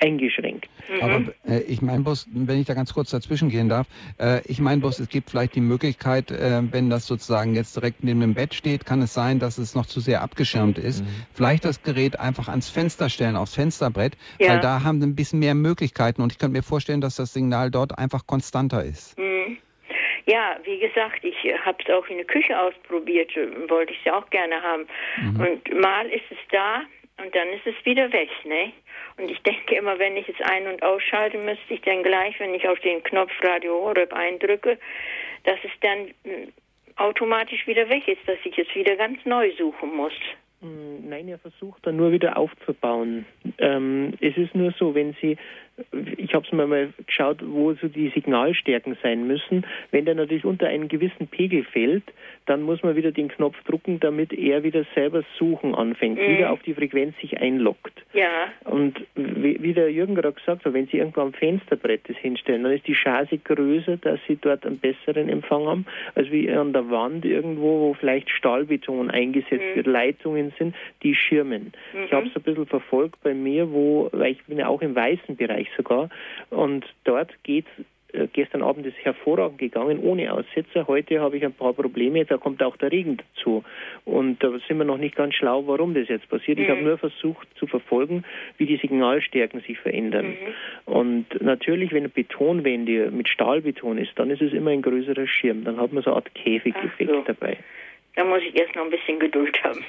eingeschränkt. Aber äh, ich meine bloß, wenn ich da ganz kurz dazwischen gehen darf, äh, ich meine bloß, es gibt vielleicht die Möglichkeit, äh, wenn das sozusagen jetzt direkt neben dem Bett steht, kann es sein, dass es noch zu sehr abgeschirmt ist. Vielleicht das Gerät einfach ans Fenster stellen, aufs Fensterbrett, Ja. weil da haben sie ein bisschen mehr Möglichkeiten und ich könnte mir vorstellen, dass das Signal dort einfach konstanter ist. Hm. Ja, wie gesagt, ich habe es auch in der Küche ausprobiert, äh, wollte ich es ja auch gerne haben. Und mal ist es da und dann ist es wieder weg, ne? Und ich denke immer, wenn ich es ein- und ausschalte, müsste ich dann gleich, wenn ich auf den Knopf Radio Horeb eindrücke, dass es dann äh, automatisch wieder weg ist, dass ich es wieder ganz neu suchen muss. Mm, Nein, er versucht dann nur wieder aufzubauen. Ähm, es ist nur so, wenn Sie, ich habe es mir mal geschaut, wo so die Signalstärken sein müssen. Wenn der natürlich unter einen gewissen Pegel fällt, dann muss man wieder den Knopf drücken, damit er wieder selber suchen anfängt, Mhm. wieder auf die Frequenz sich einloggt. Ja, Und wie, wie der Jürgen gerade gesagt hat, wenn Sie irgendwo am Fensterbrett das hinstellen, dann ist die Chance größer, dass Sie dort einen besseren Empfang haben, als wie an der Wand irgendwo, wo vielleicht Stahlbeton eingesetzt Mhm. wird, Leitungen sind, die schirmen. Ich Mhm. habe es ein bisschen verfolgt bei mir, wo, weil ich bin ja auch im weißen Bereich sogar, und dort geht äh, gestern Abend ist hervorragend gegangen, ohne Aussetzer. Heute habe ich ein paar Probleme, da kommt auch der Regen dazu. Und da sind wir noch nicht ganz schlau, warum das jetzt passiert. Mhm. Ich habe nur versucht zu verfolgen, wie die Signalstärken sich verändern. Mhm. Und natürlich, wenn Betonwände mit Stahlbeton ist, dann ist es immer ein größerer Schirm. Dann hat man so eine Art Käfigeffekt so. dabei. Da muss ich erst noch ein bisschen Geduld haben.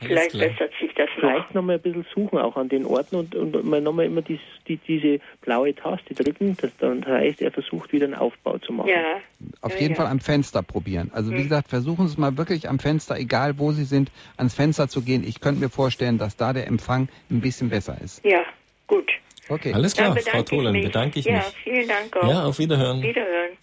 Vielleicht bessert sich das noch. Vielleicht nochmal ein bisschen suchen auch an den Orten und, und mal nochmal immer dies, die, diese blaue Taste drücken. Das, das heißt, er versucht wieder einen Aufbau zu machen. Ja. Auf ja, jeden ja. Fall am Fenster probieren. Also wie hm. gesagt, versuchen Sie es mal wirklich am Fenster, egal wo Sie sind, ans Fenster zu gehen. Ich könnte mir vorstellen, dass da der Empfang ein bisschen besser ist. Ja, gut. Okay. Alles klar, Frau Tholen, bedanke ich mich. Ja, vielen Dank auch. Ja, auf Wiederhören. Wiederhören.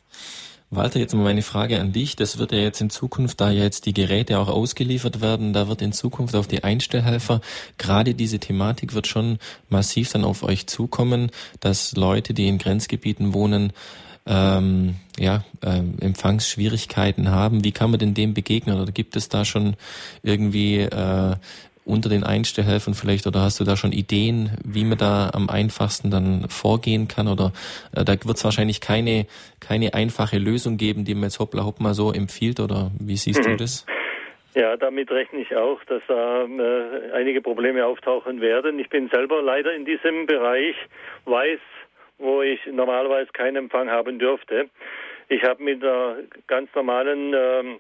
Walter, jetzt mal meine Frage an dich. Das wird ja jetzt in Zukunft, da ja jetzt die Geräte auch ausgeliefert werden, da wird in Zukunft auf die Einstellhelfer gerade diese Thematik wird schon massiv dann auf euch zukommen, dass Leute, die in Grenzgebieten wohnen, ähm, ja, äh, Empfangsschwierigkeiten haben. Wie kann man denn dem begegnen? Oder gibt es da schon irgendwie äh, unter den Einstellhelfern vielleicht oder hast du da schon Ideen, wie man da am einfachsten dann vorgehen kann? Oder äh, da wird es wahrscheinlich keine, keine einfache Lösung geben, die man jetzt hoppla hopp mal so empfiehlt oder wie siehst mhm. du das? Ja, damit rechne ich auch, dass da äh, einige Probleme auftauchen werden. Ich bin selber leider in diesem Bereich, weiß, wo ich normalerweise keinen Empfang haben dürfte. Ich habe mit der ganz normalen ähm, äh,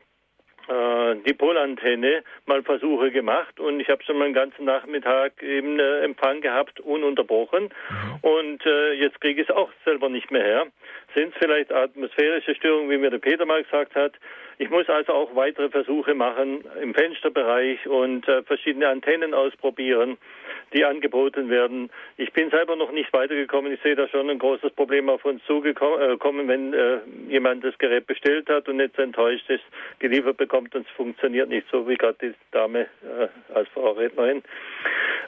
die Polantenne mal Versuche gemacht und ich habe schon mal den ganzen Nachmittag eben äh, Empfang gehabt, ununterbrochen. Mhm. Und äh, jetzt kriege ich es auch selber nicht mehr her. Sind es vielleicht atmosphärische Störungen, wie mir der Peter mal gesagt hat? Ich muss also auch weitere Versuche machen im Fensterbereich und äh, verschiedene Antennen ausprobieren die angeboten werden. Ich bin selber noch nicht weitergekommen. Ich sehe da schon ein großes Problem auf uns zugekommen, wenn äh, jemand das Gerät bestellt hat und jetzt enttäuscht ist, geliefert bekommt und es funktioniert nicht so, wie gerade die Dame äh, als Frau Rednerin.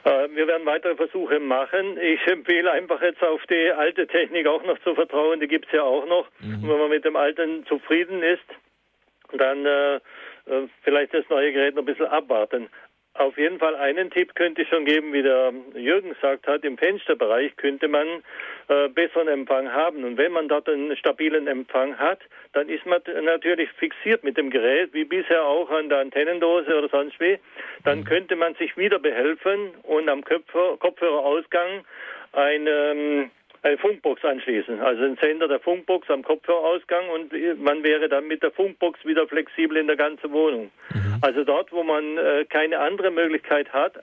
Äh, wir werden weitere Versuche machen. Ich empfehle einfach jetzt auf die alte Technik auch noch zu vertrauen. Die gibt es ja auch noch. Mhm. Und wenn man mit dem alten zufrieden ist, dann äh, äh vielleicht das neue Gerät noch ein bisschen abwarten. Auf jeden Fall einen Tipp könnte ich schon geben, wie der Jürgen gesagt hat, im Fensterbereich könnte man äh, besseren Empfang haben. Und wenn man dort einen stabilen Empfang hat, dann ist man natürlich fixiert mit dem Gerät, wie bisher auch an der Antennendose oder sonst wie. Dann mhm. könnte man sich wieder behelfen und am Kopfhörer, Kopfhörerausgang ein ähm, eine Funkbox anschließen, also ein Sender der Funkbox am Kopfhörerausgang und man wäre dann mit der Funkbox wieder flexibel in der ganzen Wohnung. Mhm. Also dort, wo man äh, keine andere Möglichkeit hat,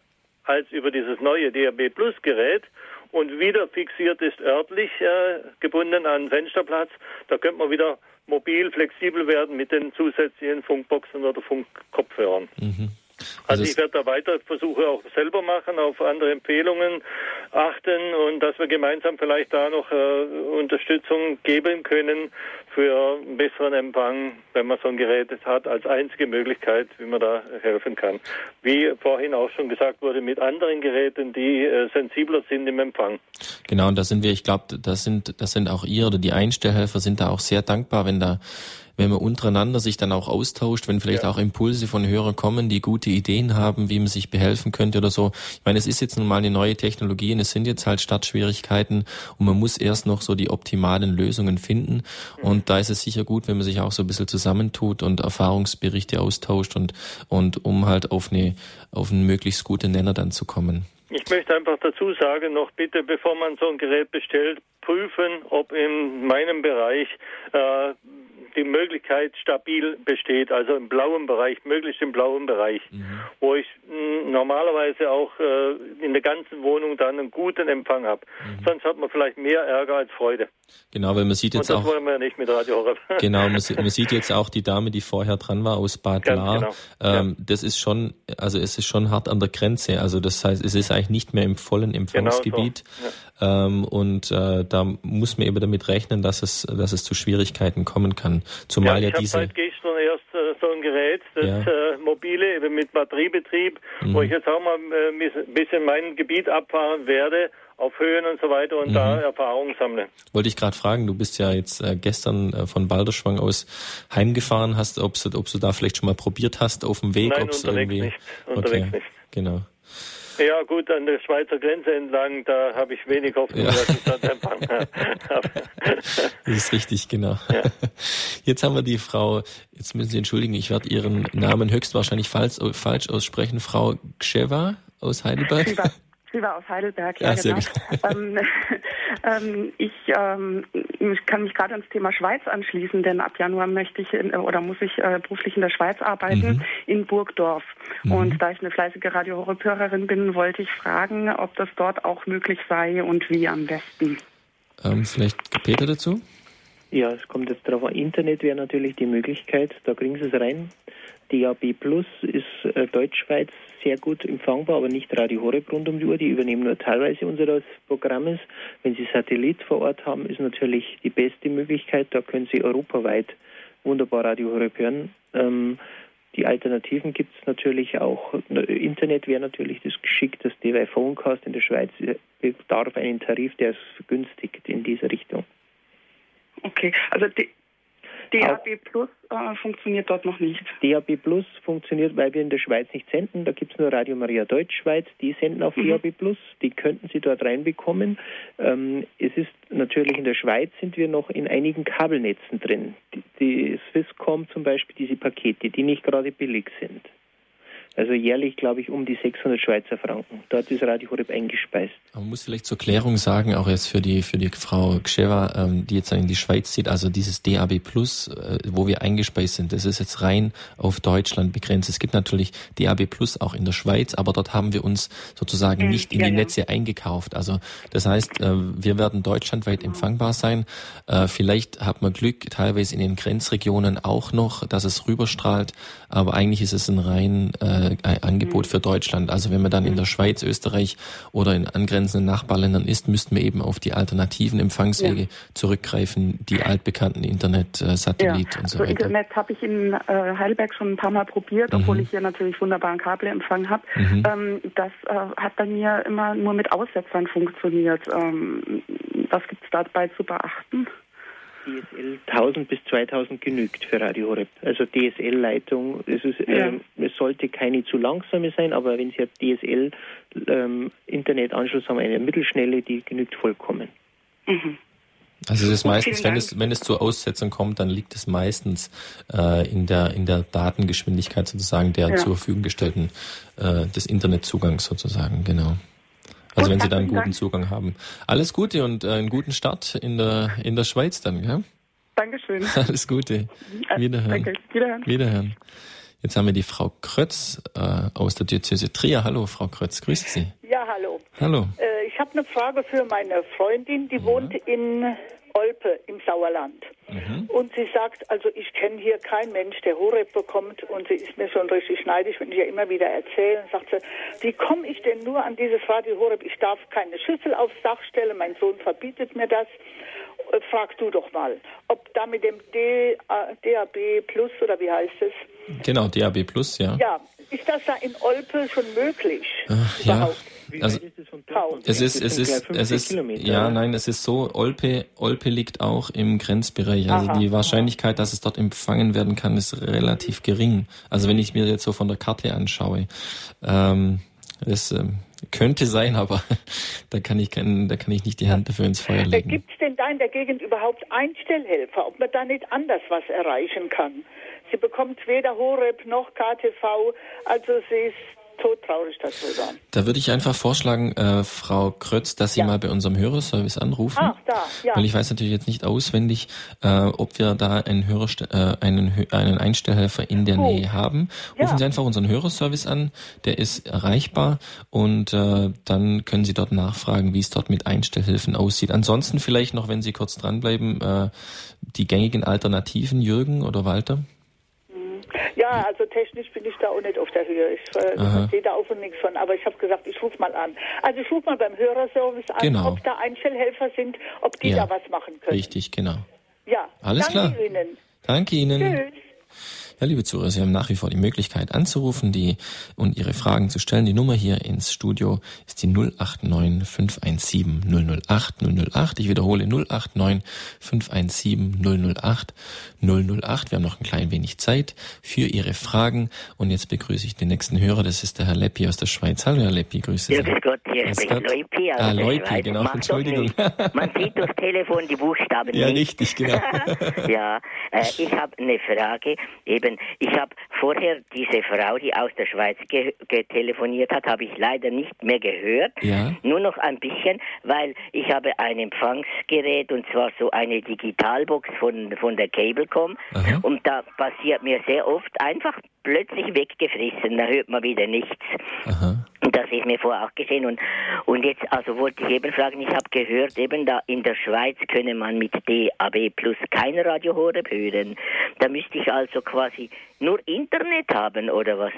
als über dieses neue DAB Plus Gerät und wieder fixiert ist örtlich äh, gebunden an Fensterplatz, da könnte man wieder mobil, flexibel werden mit den zusätzlichen Funkboxen oder Funkkopfhörern. Mhm. Also, also ich werde da weiter Versuche auch selber machen, auf andere Empfehlungen achten und dass wir gemeinsam vielleicht da noch äh, Unterstützung geben können für einen besseren Empfang, wenn man so ein Gerät hat, als einzige Möglichkeit, wie man da helfen kann. Wie vorhin auch schon gesagt wurde, mit anderen Geräten, die äh, sensibler sind im Empfang. Genau, und da sind wir, ich glaube, das sind, das sind auch ihr oder die Einstellhelfer sind da auch sehr dankbar, wenn da wenn man untereinander sich dann auch austauscht, wenn vielleicht ja. auch Impulse von Hörern kommen, die gute Ideen haben, wie man sich behelfen könnte oder so. Ich meine, es ist jetzt nun mal eine neue Technologie und es sind jetzt halt Startschwierigkeiten und man muss erst noch so die optimalen Lösungen finden. Und da ist es sicher gut, wenn man sich auch so ein bisschen zusammentut und Erfahrungsberichte austauscht und, und um halt auf eine, auf einen möglichst guten Nenner dann zu kommen. Ich möchte einfach dazu sagen, noch bitte, bevor man so ein Gerät bestellt, prüfen, ob in meinem Bereich äh, die Möglichkeit stabil besteht, also im blauen Bereich, möglichst im blauen Bereich, mhm. wo ich mh, hm, normalerweise auch äh, in der ganzen Wohnung dann einen guten Empfang habe. Mhm. Sonst hat man vielleicht mehr Ärger als Freude. Genau, weil man sieht jetzt Und das auch. wollen wir ja nicht mit Radio Horeb. Genau, man, man, sieht jetzt auch die Dame, die vorher dran war aus Bad Lahr. Genau. Ähm, ja. Das ist schon, also es ist schon hart an der Grenze. Also das heißt, es ist eigentlich nicht mehr im vollen Empfangsgebiet. Genau so. ja. Ähm, und äh, da muss man eben damit rechnen, dass es, dass es zu Schwierigkeiten kommen kann. Zumal ja, ja diese. Seit gestern erst äh, so ein Gerät, das ja. äh, mobile, eben mit Batteriebetrieb, mhm. wo ich jetzt auch mal äh, ein bisschen mein Gebiet abfahren werde auf Höhen und so weiter und mhm. da Erfahrungen sammle. Wollte ich gerade fragen, du bist ja jetzt äh, gestern äh, von Balderschwang aus heimgefahren, hast, ob du da vielleicht schon mal probiert hast auf dem Weg? Nein, unterwegs irgendwie... nicht. Unterwegs okay. nicht. Genau. Ja, gut, an der Schweizer Grenze entlang, da habe ich wenig Hoffnung, ja. dass ich dort Empfang habe. Das ist richtig, genau. Ja. Jetzt haben wir die Frau, jetzt müssen Sie entschuldigen, ich werde Ihren Namen höchstwahrscheinlich falsch, falsch aussprechen, Frau Gscheva aus Heidelberg. Gscheva. Gscheva aus Heidelberg, ja, ja genau. Ähm, ähm, ich, ähm, ich kann mich gerade ans Thema Schweiz anschließen, denn ab Januar möchte ich in, oder muss ich äh, beruflich in der Schweiz arbeiten, mhm. in Burgdorf. Mhm. Und da ich eine fleißige radio bin, wollte ich fragen, ob das dort auch möglich sei und wie am besten. Ähm, vielleicht Peter dazu? Ja, es kommt jetzt darauf an. Internet wäre natürlich die Möglichkeit, da kriegen Sie es rein. DAB Plus ist äh, Deutschschweiz sehr gut empfangbar, aber nicht Radio Horeb rund um die Uhr. Die übernehmen nur teilweise unseres Programmes. Wenn Sie Satellit vor Ort haben, ist natürlich die beste Möglichkeit. Da können Sie europaweit wunderbar Radio Horeb hören. Ähm, die Alternativen gibt es natürlich auch. Internet wäre natürlich das Geschick. Das DW Phonecast in der Schweiz bedarf einen Tarif, der es vergünstigt in diese Richtung. Okay, also die, DAB Plus äh, funktioniert dort noch nicht. DAB Plus funktioniert, weil wir in der Schweiz nicht senden. Da gibt es nur Radio Maria Deutschschweiz, die senden auf mhm. DAB Plus. Die könnten Sie dort reinbekommen. Ähm, es ist natürlich in der Schweiz sind wir noch in einigen Kabelnetzen drin. Die, die Swisscom zum Beispiel, diese Pakete, die nicht gerade billig sind. Also jährlich, glaube ich, um die 600 Schweizer Franken. Dort ist Radio Horeb eingespeist. Man muss vielleicht zur Klärung sagen, auch jetzt für die, für die Frau Gschewa, ähm, die jetzt in die Schweiz zieht, also dieses DAB Plus, äh, wo wir eingespeist sind, das ist jetzt rein auf Deutschland begrenzt. Es gibt natürlich DAB Plus auch in der Schweiz, aber dort haben wir uns sozusagen nicht in die Netze eingekauft. Also das heißt, äh, wir werden deutschlandweit empfangbar sein. Äh, vielleicht hat man Glück, teilweise in den Grenzregionen auch noch, dass es rüberstrahlt, aber eigentlich ist es ein rein äh, äh, Angebot für Deutschland. Also wenn man dann in der Schweiz, Österreich oder in angrenzenden Nachbarländern ist, müssten wir eben auf die alternativen Empfangswege ja. zurückgreifen, die altbekannten Internet, äh, Satellit ja. und so also weiter. Internet habe ich in äh, Heidelberg schon ein paar Mal probiert, mhm. obwohl ich hier natürlich wunderbaren Kabelempfang habe. Mhm. Ähm, das äh, hat bei mir immer nur mit Aussetzern funktioniert. Ähm, was gibt es dabei zu beachten? DSL 1000 bis 2000 genügt für Radio Horeb. Also DSL-Leitung, es, ja. ähm, es sollte keine zu langsame sein, aber wenn Sie ein DSL-Internetanschluss ähm, haben, eine mittelschnelle, die genügt vollkommen. Mhm. Also es ist meistens, wenn es, wenn es zur Aussetzung kommt, dann liegt es meistens äh, in, der, in der Datengeschwindigkeit sozusagen der ja. zur Verfügung gestellten äh, des Internetzugangs sozusagen, genau. Also wenn Sie da einen guten Zugang haben. Alles Gute und äh, einen guten Start in der, in der Schweiz dann, ja? Dankeschön. Alles Gute. Wiederhören. Danke. Wiederhören. Wiederhören. Jetzt haben wir die Frau Krötz äh, aus der Diözese Trier. Hallo, Frau Krötz, grüße Sie. Ja, hallo. Hallo. Äh, ich habe eine Frage für meine Freundin, die ja. wohnt in Olpe im Sauerland. Mhm. Und sie sagt, also ich kenne hier keinen Mensch, der Horeb bekommt und sie ist mir schon richtig neidisch, wenn ich ja immer wieder erzähle. Sagt sie, wie komme ich denn nur an dieses Radio Horeb? Ich darf keine Schüssel aufs Dach stellen, mein Sohn verbietet mir das. Äh, frag du doch mal, ob da mit dem D, DAB Plus oder wie heißt es? Genau, DAB Plus, ja. Ja, ist das da in Olpe schon möglich? Ach, ja. Also, es ist, es ist, es ist, ja, nein, es ist so, Olpe, Olpe liegt auch im Grenzbereich. Also aha, die Wahrscheinlichkeit, aha. dass es dort empfangen werden kann, ist relativ gering. Also wenn ich mir jetzt so von der Karte anschaue, ähm, es ähm, könnte sein, aber da kann ich kein, da kann ich nicht die Hand dafür ins Feuer legen. Gibt es denn da in der Gegend überhaupt Einstellhelfer, ob man da nicht anders was erreichen kann? Sie bekommt weder Horeb noch KTV, also sie ist todtraurig darüber. Da würde ich einfach vorschlagen, äh, Frau Krötz, dass Sie ja. mal bei unserem Hörerservice anrufen. Ach, da, ja. Weil ich weiß natürlich jetzt nicht auswendig, äh, ob wir da einen, Hörer, äh, einen, einen Einstellhelfer in der oh. Nähe haben. Rufen ja. Sie einfach unseren Hörerservice an, der ist erreichbar und äh, dann können Sie dort nachfragen, wie es dort mit Einstellhilfen aussieht. Ansonsten vielleicht noch, wenn Sie kurz dranbleiben, äh, die gängigen Alternativen, Jürgen oder Walter? Ja, also technisch bin ich da auch nicht auf der Höhe. Ich äh, verstehe da auch nichts von, aber ich habe gesagt, ich rufe mal an. Also ich rufe mal beim Hörerservice an, genau. ob da Einstellhelfer sind, ob die ja. da was machen können. Richtig, genau. Ja, alles danke klar. Ihnen. Danke Ihnen. Tschüss. Ja, liebe Zuhörer, Sie haben nach wie vor die Möglichkeit anzurufen die, und Ihre Fragen zu stellen. Die Nummer hier ins Studio ist die 089 517 008 008. Ich wiederhole 089 517 008 008. Wir haben noch ein klein wenig Zeit für Ihre Fragen. Und jetzt begrüße ich den nächsten Hörer. Das ist der Herr Leppi aus der Schweiz. Hallo, Herr Leppi, grüße Sie. Grüß Gott, hier grüß spricht Leupi aus ah, Schweiz. genau, Macht Entschuldigung. Man sieht durchs Telefon die Buchstaben Ja, nicht. richtig, genau. ja, äh, ich habe eine Frage. Eben, ich habe vorher diese Frau, die aus der Schweiz ge getelefoniert hat, habe ich leider nicht mehr gehört. Ja. Nur noch ein bisschen, weil ich habe ein Empfangsgerät und zwar so eine Digitalbox von, von der Cablecom. Aha. Und da passiert mir sehr oft einfach plötzlich weggefressen. Da hört man wieder nichts. Aha. Und das ist mir vorher auch geschehen. Und, und jetzt, also wollte ich eben fragen, ich habe gehört, eben da in der Schweiz könne man mit DAB Plus kein Radio Horeb hören. Da müsste ich also quasi nur Internet haben oder was,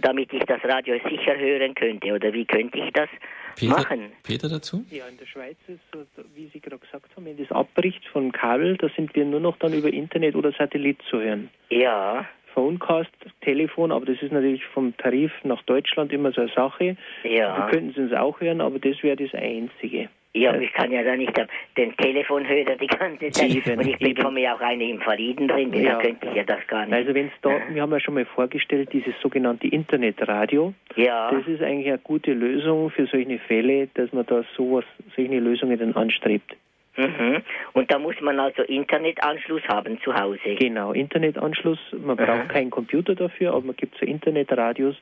damit ich das Radio sicher hören könnte. Oder wie könnte ich das Peter, machen? Peter dazu? Ja, in der Schweiz ist so, wie Sie gerade gesagt haben, wenn das abbricht vom Kabel, da sind wir nur noch dann über Internet oder Satellit zu hören. Ja. Phonecast, Telefon, aber das ist natürlich vom Tarif nach Deutschland immer so eine Sache. Ja. Da könnten Sie uns auch hören, aber das wäre das Einzige. Ja, aber ich kann ja da nicht den Telefonhörer die ganze Zeit. Eben, und ich bekomme ja auch eine Invaliden drin, Ja. da könnte ich ja das gar nicht. Also wenn es da, wir haben ja schon mal vorgestellt, dieses sogenannte Internetradio. Ja. Das ist eigentlich eine gute Lösung für solche Fälle, dass man da sowas, solche Lösungen dann anstrebt. Mhm. Und da muss man also Internetanschluss haben zu Hause. Genau, Internetanschluss. Man braucht keinen Computer dafür, aber man gibt so Internetradios,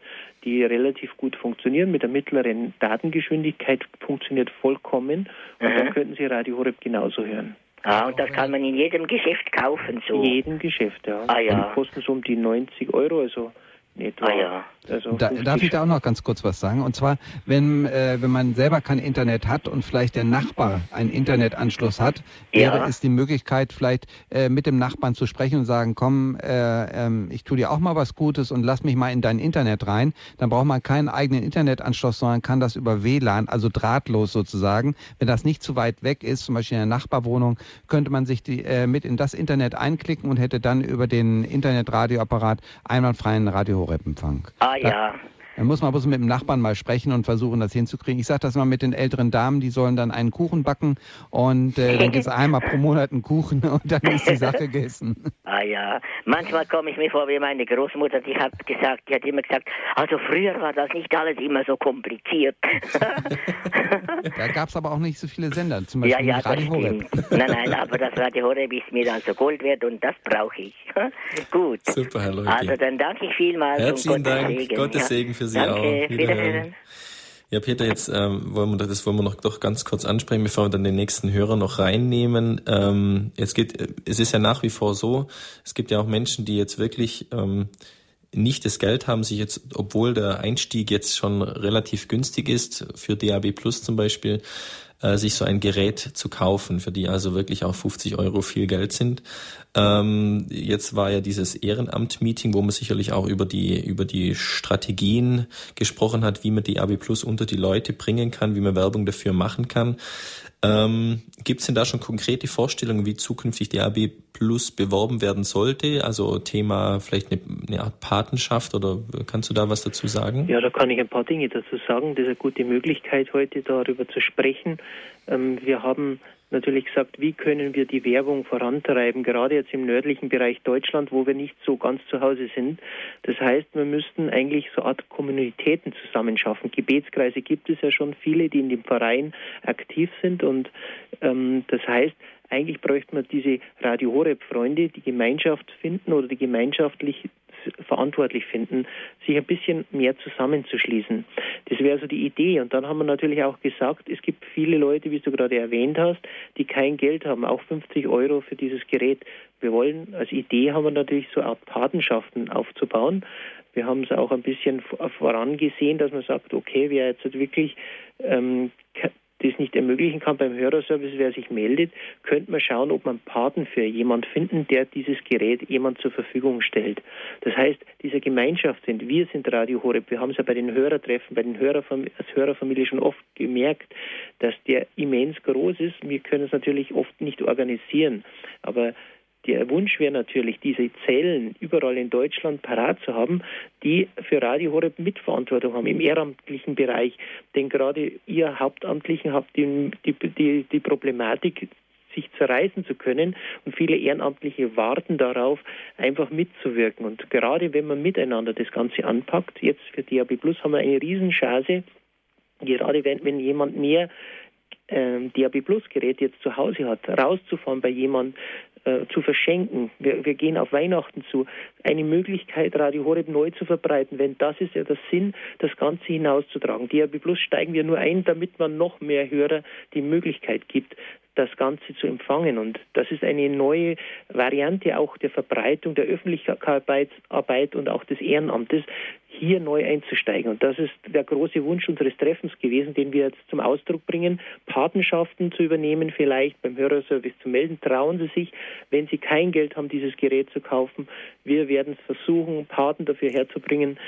die relativ gut funktionieren. Mit der mittleren Datengeschwindigkeit funktioniert vollkommen. Und Mhm. dann könnten Sie Radio Horeb genauso hören. Ah, und das kann man in jedem Geschäft kaufen, so. In jedem Geschäft, ja. Ah, ja. Und kosten so um die 90 Euro, also etwa. Ah, ja. Also Da, 50 darf ich da auch noch ganz kurz was sagen? Und zwar, wenn, äh, wenn man selber kein Internet hat und vielleicht der Nachbar einen Internetanschluss hat, Ja. wäre es die Möglichkeit, vielleicht äh, mit dem Nachbarn zu sprechen und sagen, komm, äh, ähm, ich tue dir auch mal was Gutes und lass mich mal in dein Internet rein. Dann braucht man keinen eigenen Internetanschluss, sondern kann das über WLAN, also drahtlos sozusagen. Wenn das nicht zu weit weg ist, zum Beispiel in der Nachbarwohnung, könnte man sich die, äh, mit in das Internet einklicken und hätte dann über den Internetradioapparat einwandfreien Radio Horeb Empfang. Ah, ja. Dann muss man bloß mit dem Nachbarn mal sprechen und versuchen, das hinzukriegen. Ich sage das mal mit den älteren Damen, die sollen dann einen Kuchen backen und äh, dann gibt es einmal pro Monat einen Kuchen und dann ist die Sache gegessen. Ah ja, manchmal komme ich mir vor wie meine Großmutter, die hat gesagt, die hat immer gesagt, also früher war das nicht alles immer so kompliziert. Da gab es aber auch nicht so viele Sender, zum ja, Beispiel ja, das Radio Horeb. Nein, nein, aber das Radio Horeb ist mir also Gold wert und das brauche ich. Gut. Super, Herr Leute. Also dann danke ich vielmals Herzlichen und Gottes Dank. Segen. Gottes ja. Segen für Sie danke, auch. Wiederhören. Wiederhören. Ja, Peter, jetzt ähm, wollen wir das wollen wir noch doch ganz kurz ansprechen, bevor wir dann den nächsten Hörer noch reinnehmen. Ähm, es geht, es ist ja nach wie vor so, es gibt ja auch Menschen, die jetzt wirklich ähm, nicht das Geld haben, sich jetzt, obwohl der Einstieg jetzt schon relativ günstig ist, für DAB Plus zum Beispiel, äh, sich so ein Gerät zu kaufen, für die also wirklich auch 50 Euro viel Geld sind. Ähm, jetzt war ja dieses Ehrenamt-Meeting, wo man sicherlich auch über die, über die Strategien gesprochen hat, wie man DAB Plus unter die Leute bringen kann, wie man Werbung dafür machen kann. Ähm, Gibt es denn da schon konkrete Vorstellungen, wie zukünftig DAB Plus beworben werden sollte? Also Thema vielleicht eine, eine Art Patenschaft oder kannst du da was dazu sagen? Ja, da kann ich ein paar Dinge dazu sagen. Das ist eine gute Möglichkeit, heute darüber zu sprechen. Ähm, wir haben natürlich gesagt, wie können wir die Werbung vorantreiben, gerade jetzt im nördlichen Bereich Deutschland, wo wir nicht so ganz zu Hause sind. Das heißt, wir müssten eigentlich so eine Art Kommunitäten zusammenschaffen. Gebetskreise gibt es ja schon viele, die in dem Verein aktiv sind und ähm, das heißt, eigentlich bräuchte man diese Radio Horeb Freunde, die Gemeinschaft finden oder die gemeinschaftlich verantwortlich finden, sich ein bisschen mehr zusammenzuschließen. Das wäre so die Idee. Und dann haben wir natürlich auch gesagt, es gibt viele Leute, wie du gerade erwähnt hast, die kein Geld haben, auch 50 Euro für dieses Gerät. Wir wollen, als Idee haben wir natürlich so Art Patenschaften aufzubauen. Wir haben es auch ein bisschen vorangesehen, dass man sagt, okay, wer jetzt wirklich ähm, das nicht ermöglichen kann beim Hörerservice, wer sich meldet, könnte man schauen, ob man Paten für jemand finden, der dieses Gerät jemand zur Verfügung stellt. Das heißt, diese Gemeinschaft sind, wir sind Radio Horeb, wir haben es ja bei den Hörertreffen, bei den Hörerfam als Hörerfamilie schon oft gemerkt, dass der immens groß ist. Wir können es natürlich oft nicht organisieren, aber der Wunsch wäre natürlich, diese Zellen überall in Deutschland parat zu haben, die für Radio Horeb Mitverantwortung haben im ehrenamtlichen Bereich. Denn gerade ihr Hauptamtlichen habt die, die, die, die Problematik, sich zerreißen zu können. Und viele Ehrenamtliche warten darauf, einfach mitzuwirken. Und gerade wenn man miteinander das Ganze anpackt, jetzt für DAB Plus haben wir eine Riesenchance, gerade wenn, wenn jemand mehr ähm, DAB Plus Gerät jetzt zu Hause hat, rauszufahren bei jemand, äh, zu verschenken. Wir, wir, gehen auf Weihnachten zu. Eine Möglichkeit, Radio Horeb neu zu verbreiten, wenn das ist ja der Sinn, das Ganze hinauszutragen. DAB Plus steigen wir nur ein, damit man noch mehr Hörer die Möglichkeit gibt, das Ganze zu empfangen. Und das ist eine neue Variante auch der Verbreitung der Öffentlichkeitsarbeit und auch des Ehrenamtes, hier neu einzusteigen. Und das ist der große Wunsch unseres Treffens gewesen, den wir jetzt zum Ausdruck bringen. Patenschaften zu übernehmen, vielleicht beim Hörerservice zu melden. Trauen Sie sich, wenn Sie kein Geld haben, dieses Gerät zu kaufen. Wir werden es versuchen, Paten dafür herzubringen,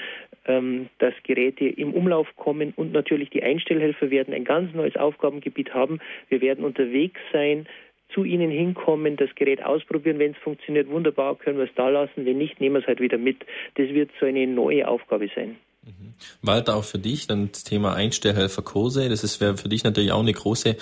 ähm, dass Geräte im Umlauf kommen und natürlich die Einstellhelfer werden ein ganz neues Aufgabengebiet haben. Wir werden unterwegs sein, zu Ihnen hinkommen, das Gerät ausprobieren. Wenn es funktioniert, wunderbar, können wir es da lassen. Wenn nicht, nehmen wir es halt wieder mit. Das wird so eine neue Aufgabe sein. Mhm. Walter, auch für dich dann das Thema Einstellhelferkurse. Das wäre für dich natürlich auch eine große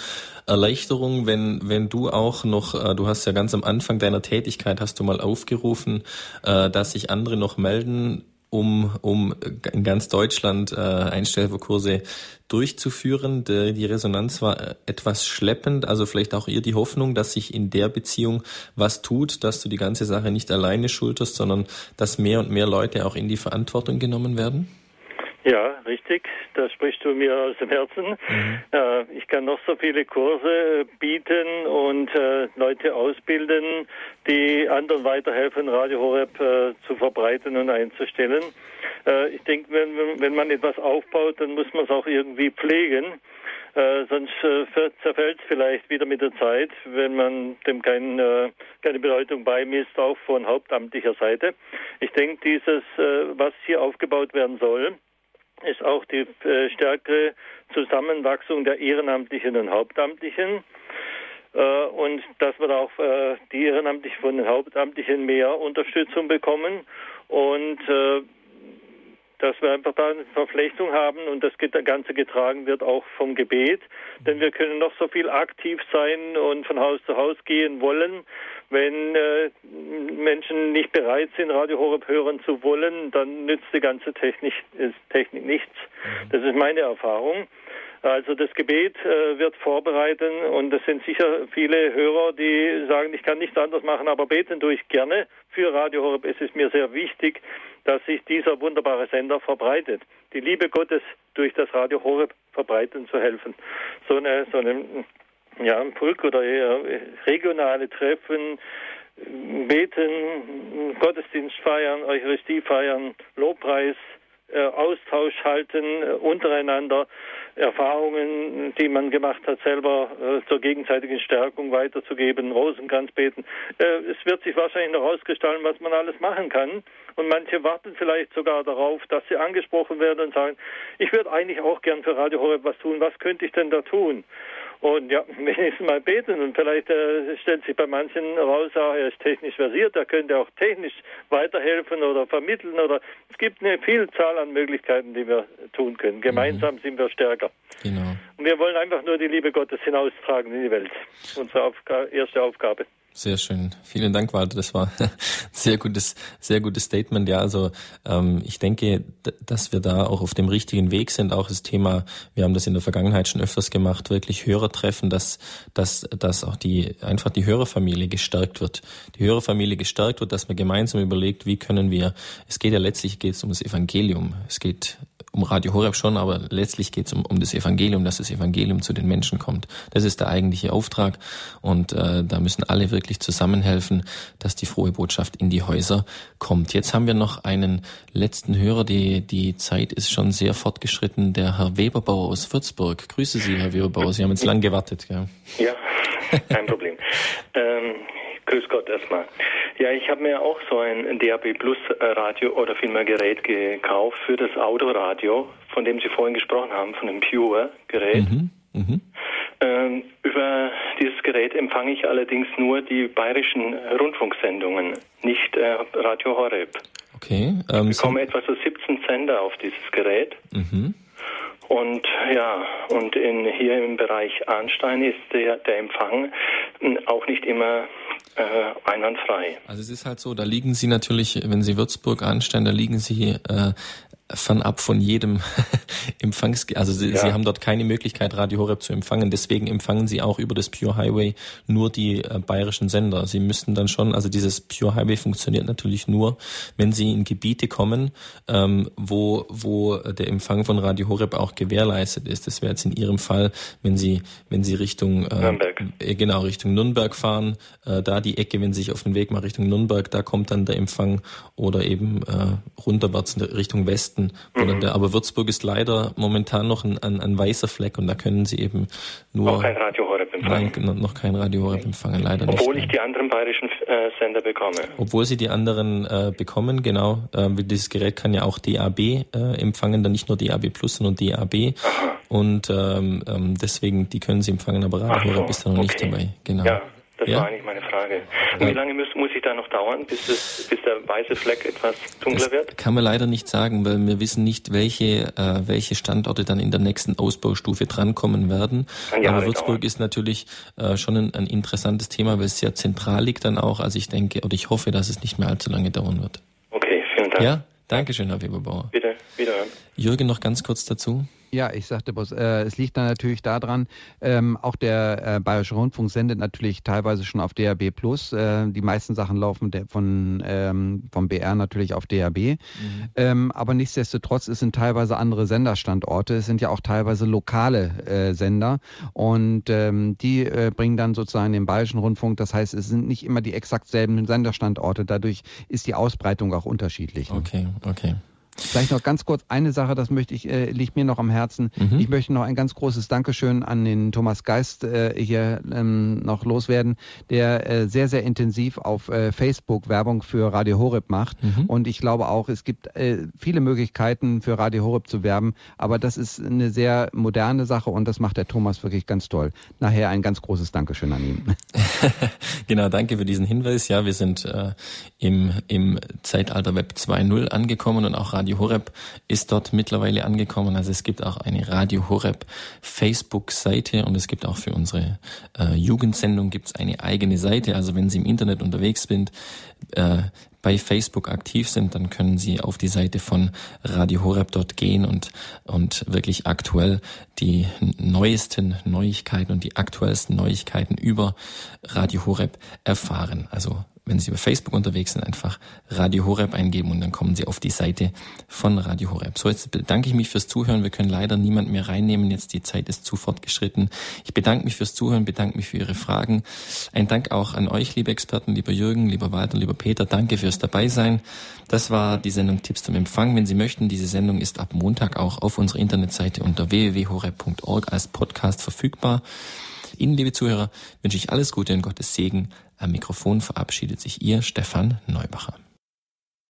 Erleichterung, wenn, wenn du auch noch, äh, du hast ja ganz am Anfang deiner Tätigkeit, hast du mal aufgerufen, äh, dass sich andere noch melden um, um in ganz Deutschland äh, Einstellkurse durchzuführen. Die, die Resonanz war äh, etwas schleppend, also vielleicht auch ihr die Hoffnung, dass sich in der Beziehung was tut, dass du die ganze Sache nicht alleine schulterst, sondern dass mehr und mehr Leute auch in die Verantwortung genommen werden? Ja, richtig. Da sprichst du mir aus dem Herzen. Mhm. Äh, ich kann noch so viele Kurse bieten und äh, Leute ausbilden, die anderen weiterhelfen, Radio Horeb äh, zu verbreiten und einzustellen. Äh, ich denke, wenn, wenn man etwas aufbaut, dann muss man es auch irgendwie pflegen. Äh, sonst äh, zerfällt es vielleicht wieder mit der Zeit, wenn man dem kein, äh, keine Bedeutung beimisst, auch von hauptamtlicher Seite. Ich denke, dieses, äh, was hier aufgebaut werden soll, ist auch die äh, stärkere Zusammenwachsung der Ehrenamtlichen und Hauptamtlichen. Äh, und dass wir auch äh, die Ehrenamtlichen von den Hauptamtlichen mehr Unterstützung bekommen und dass wir einfach da eine Verflechtung haben und das Ganze getragen wird auch vom Gebet. Denn wir können noch so viel aktiv sein und von Haus zu Haus gehen wollen. Wenn äh, Menschen nicht bereit sind, Radio Horeb hören zu wollen, dann nützt die ganze Technik, Technik nichts. Mhm. Das ist meine Erfahrung. Also das Gebet äh, wird vorbereiten und es sind sicher viele Hörer, die sagen, ich kann nichts anderes machen, aber beten tue ich gerne für Radio Horeb. Es ist mir sehr wichtig, dass sich dieser wunderbare Sender verbreitet. Die Liebe Gottes durch das Radio Horeb verbreiten zu helfen. So eine, so eine ja, Brück oder regionale Treffen, beten, Gottesdienst feiern, Eucharistie feiern, Lobpreis, Austausch halten äh, untereinander, Erfahrungen, die man gemacht hat, selber äh, zur gegenseitigen Stärkung weiterzugeben, Rosenkranz beten. es wird sich wahrscheinlich noch ausgestalten, was man alles machen kann. Und manche warten vielleicht sogar darauf, dass sie angesprochen werden und sagen, ich würde eigentlich auch gern für Radio Horeb was tun. Was könnte ich denn da tun? Und ja, wenigstens mal beten und vielleicht äh, stellt sich bei manchen raus, ah, er ist technisch versiert, er könnte auch technisch weiterhelfen oder vermitteln oder es gibt eine Vielzahl an Möglichkeiten, die wir tun können. Gemeinsam mhm. sind wir stärker. Genau. Und wir wollen einfach nur die Liebe Gottes hinaustragen in die Welt. Unsere Aufga erste Aufgabe. Sehr schön. Vielen Dank, Walter. Das war ein sehr gutes, sehr gutes Statement. Ja, also ähm, ich denke, dass wir da auch auf dem richtigen Weg sind. Auch das Thema, wir haben das in der Vergangenheit schon öfters gemacht, wirklich Hörer treffen, dass, dass, dass auch die einfach die Hörerfamilie gestärkt wird. Die Hörerfamilie gestärkt wird, dass man gemeinsam überlegt, wie können wir, es geht ja letztlich geht es um das Evangelium. Es geht um Radio Horeb schon, aber letztlich geht es um, um das Evangelium, dass das Evangelium zu den Menschen kommt. Das ist der eigentliche Auftrag und äh, da müssen alle wirklich zusammenhelfen, dass die frohe Botschaft in die Häuser kommt. Jetzt haben wir noch einen letzten Hörer, die, die Zeit ist schon sehr fortgeschritten, der Herr Weberbauer aus Würzburg. Grüße Sie, Herr Weberbauer, Sie haben jetzt lang gewartet. Ja, ja kein Problem. ähm, grüß Gott erstmal. Ja, ich habe mir auch so ein DAB Plus äh, Radio oder vielmehr Gerät gekauft für das Autoradio, von dem Sie vorhin gesprochen haben, von dem Pure Gerät. Mhm. Mhm. Ähm, über dieses Gerät empfange ich allerdings nur die bayerischen Rundfunksendungen, nicht äh, Radio Horeb. Okay. Ähm, ich bekomme etwa so 17 Sender auf dieses Gerät. Mhm. Und ja, und in, hier im Bereich Arnstein ist der, der Empfang hm, auch nicht immer äh, einwandfrei. Also es ist halt so, da liegen Sie natürlich, wenn Sie Würzburg anstellen, da liegen Sie äh, fernab von jedem Empfangs, also sie, ja. sie, haben dort keine Möglichkeit, Radio Horeb zu empfangen. Deswegen empfangen sie auch über das Pure Highway nur die äh, bayerischen Sender. Sie müssten dann schon, also dieses Pure Highway funktioniert natürlich nur, wenn sie in Gebiete kommen, ähm, wo, wo der Empfang von Radio Horeb auch gewährleistet ist. Das wäre jetzt in Ihrem Fall, wenn Sie, wenn Sie Richtung äh, Nürnberg. Äh, genau Richtung Nürnberg fahren, äh, da die Ecke, wenn Sie sich auf den Weg mal Richtung Nürnberg, da kommt dann der Empfang oder eben äh, runterwärts Richtung Westen Westen. Mhm. Aber Würzburg ist leider momentan noch ein, ein, ein, weißer Fleck und da können sie eben nur. Noch kein Radio Horeb empfangen. Nein, noch kein Radio Horeb empfangen, leider Obwohl nicht. Obwohl ich die anderen bayerischen äh, Sender bekomme. Obwohl sie die anderen äh, bekommen, genau. Äh, dieses Gerät kann ja auch DAB äh, empfangen, dann nicht nur DAB Plus, sondern DAB. Aha. Und ähm, ähm, deswegen, die können sie empfangen, aber Radio Horeb ist da noch okay. nicht dabei. Genau. Ja, das ja? war eigentlich meine Frage. Und wie lange muss, muss ich da noch dauern, bis, es, bis der weiße Fleck etwas dunkler das wird? Kann man leider nicht sagen, weil wir wissen nicht, welche, äh, welche Standorte dann in der nächsten Ausbaustufe drankommen werden. Aber Würzburg dauern. ist natürlich äh, schon ein, ein interessantes Thema, weil es sehr zentral liegt dann auch. Also ich denke oder ich hoffe, dass es nicht mehr allzu lange dauern wird. Okay, vielen Dank. Ja, danke schön, Herr Weberbauer. Bitte, wiederhören. Jürgen, noch ganz kurz dazu. Ja, ich sagte bloß, äh, es liegt dann natürlich daran, ähm, auch der äh, Bayerische Rundfunk sendet natürlich teilweise schon auf DAB Plus. Äh, die meisten Sachen laufen von, ähm, vom BR natürlich auf DAB. Mhm. Ähm, aber nichtsdestotrotz, es sind teilweise andere Senderstandorte. Es sind ja auch teilweise lokale äh, Sender und ähm, die äh, bringen dann sozusagen den Bayerischen Rundfunk. Das heißt, es sind nicht immer die exakt selben Senderstandorte. Dadurch ist die Ausbreitung auch unterschiedlich. Okay, okay. Vielleicht noch ganz kurz eine Sache, das möchte ich, äh, liegt mir noch am Herzen. Mhm. Ich möchte noch ein ganz großes Dankeschön an den Thomas Geist äh, hier ähm, noch loswerden, der äh, sehr, sehr intensiv auf äh, Facebook Werbung für Radio Horeb macht. Mhm. Und ich glaube auch, es gibt äh, viele Möglichkeiten für Radio Horeb zu werben, aber das ist eine sehr moderne Sache und das macht der Thomas wirklich ganz toll. Nachher ein ganz großes Dankeschön an ihn. genau, danke für diesen Hinweis. Ja, wir sind äh, im, im Zeitalter Web 2.0 angekommen und auch Radio Radio Horeb ist dort mittlerweile angekommen. Also es gibt auch eine Radio Horeb Facebook-Seite und es gibt auch für unsere äh, Jugendsendung gibt's eine eigene Seite. Also wenn Sie im Internet unterwegs sind, äh, bei Facebook aktiv sind, dann können Sie auf die Seite von Radio Horeb dort gehen und, und wirklich aktuell die neuesten Neuigkeiten und die aktuellsten Neuigkeiten über Radio Horeb erfahren. Also wenn Sie über Facebook unterwegs sind, einfach Radio Horeb eingeben und dann kommen Sie auf die Seite von Radio Horeb. So, jetzt bedanke ich mich fürs Zuhören. Wir können leider niemand mehr reinnehmen. Jetzt die Zeit ist zu fortgeschritten. Ich bedanke mich fürs Zuhören, bedanke mich für Ihre Fragen. Ein Dank auch an euch, liebe Experten, lieber Jürgen, lieber Walter, lieber Peter. Danke fürs Dabeisein. Das war die Sendung Tipps zum Empfang. Wenn Sie möchten, diese Sendung ist ab Montag auch auf unserer Internetseite unter www.horeb.org als Podcast verfügbar. Ihnen, liebe Zuhörer, wünsche ich alles Gute und Gottes Segen. Am Mikrofon verabschiedet sich Ihr Stefan Neubacher.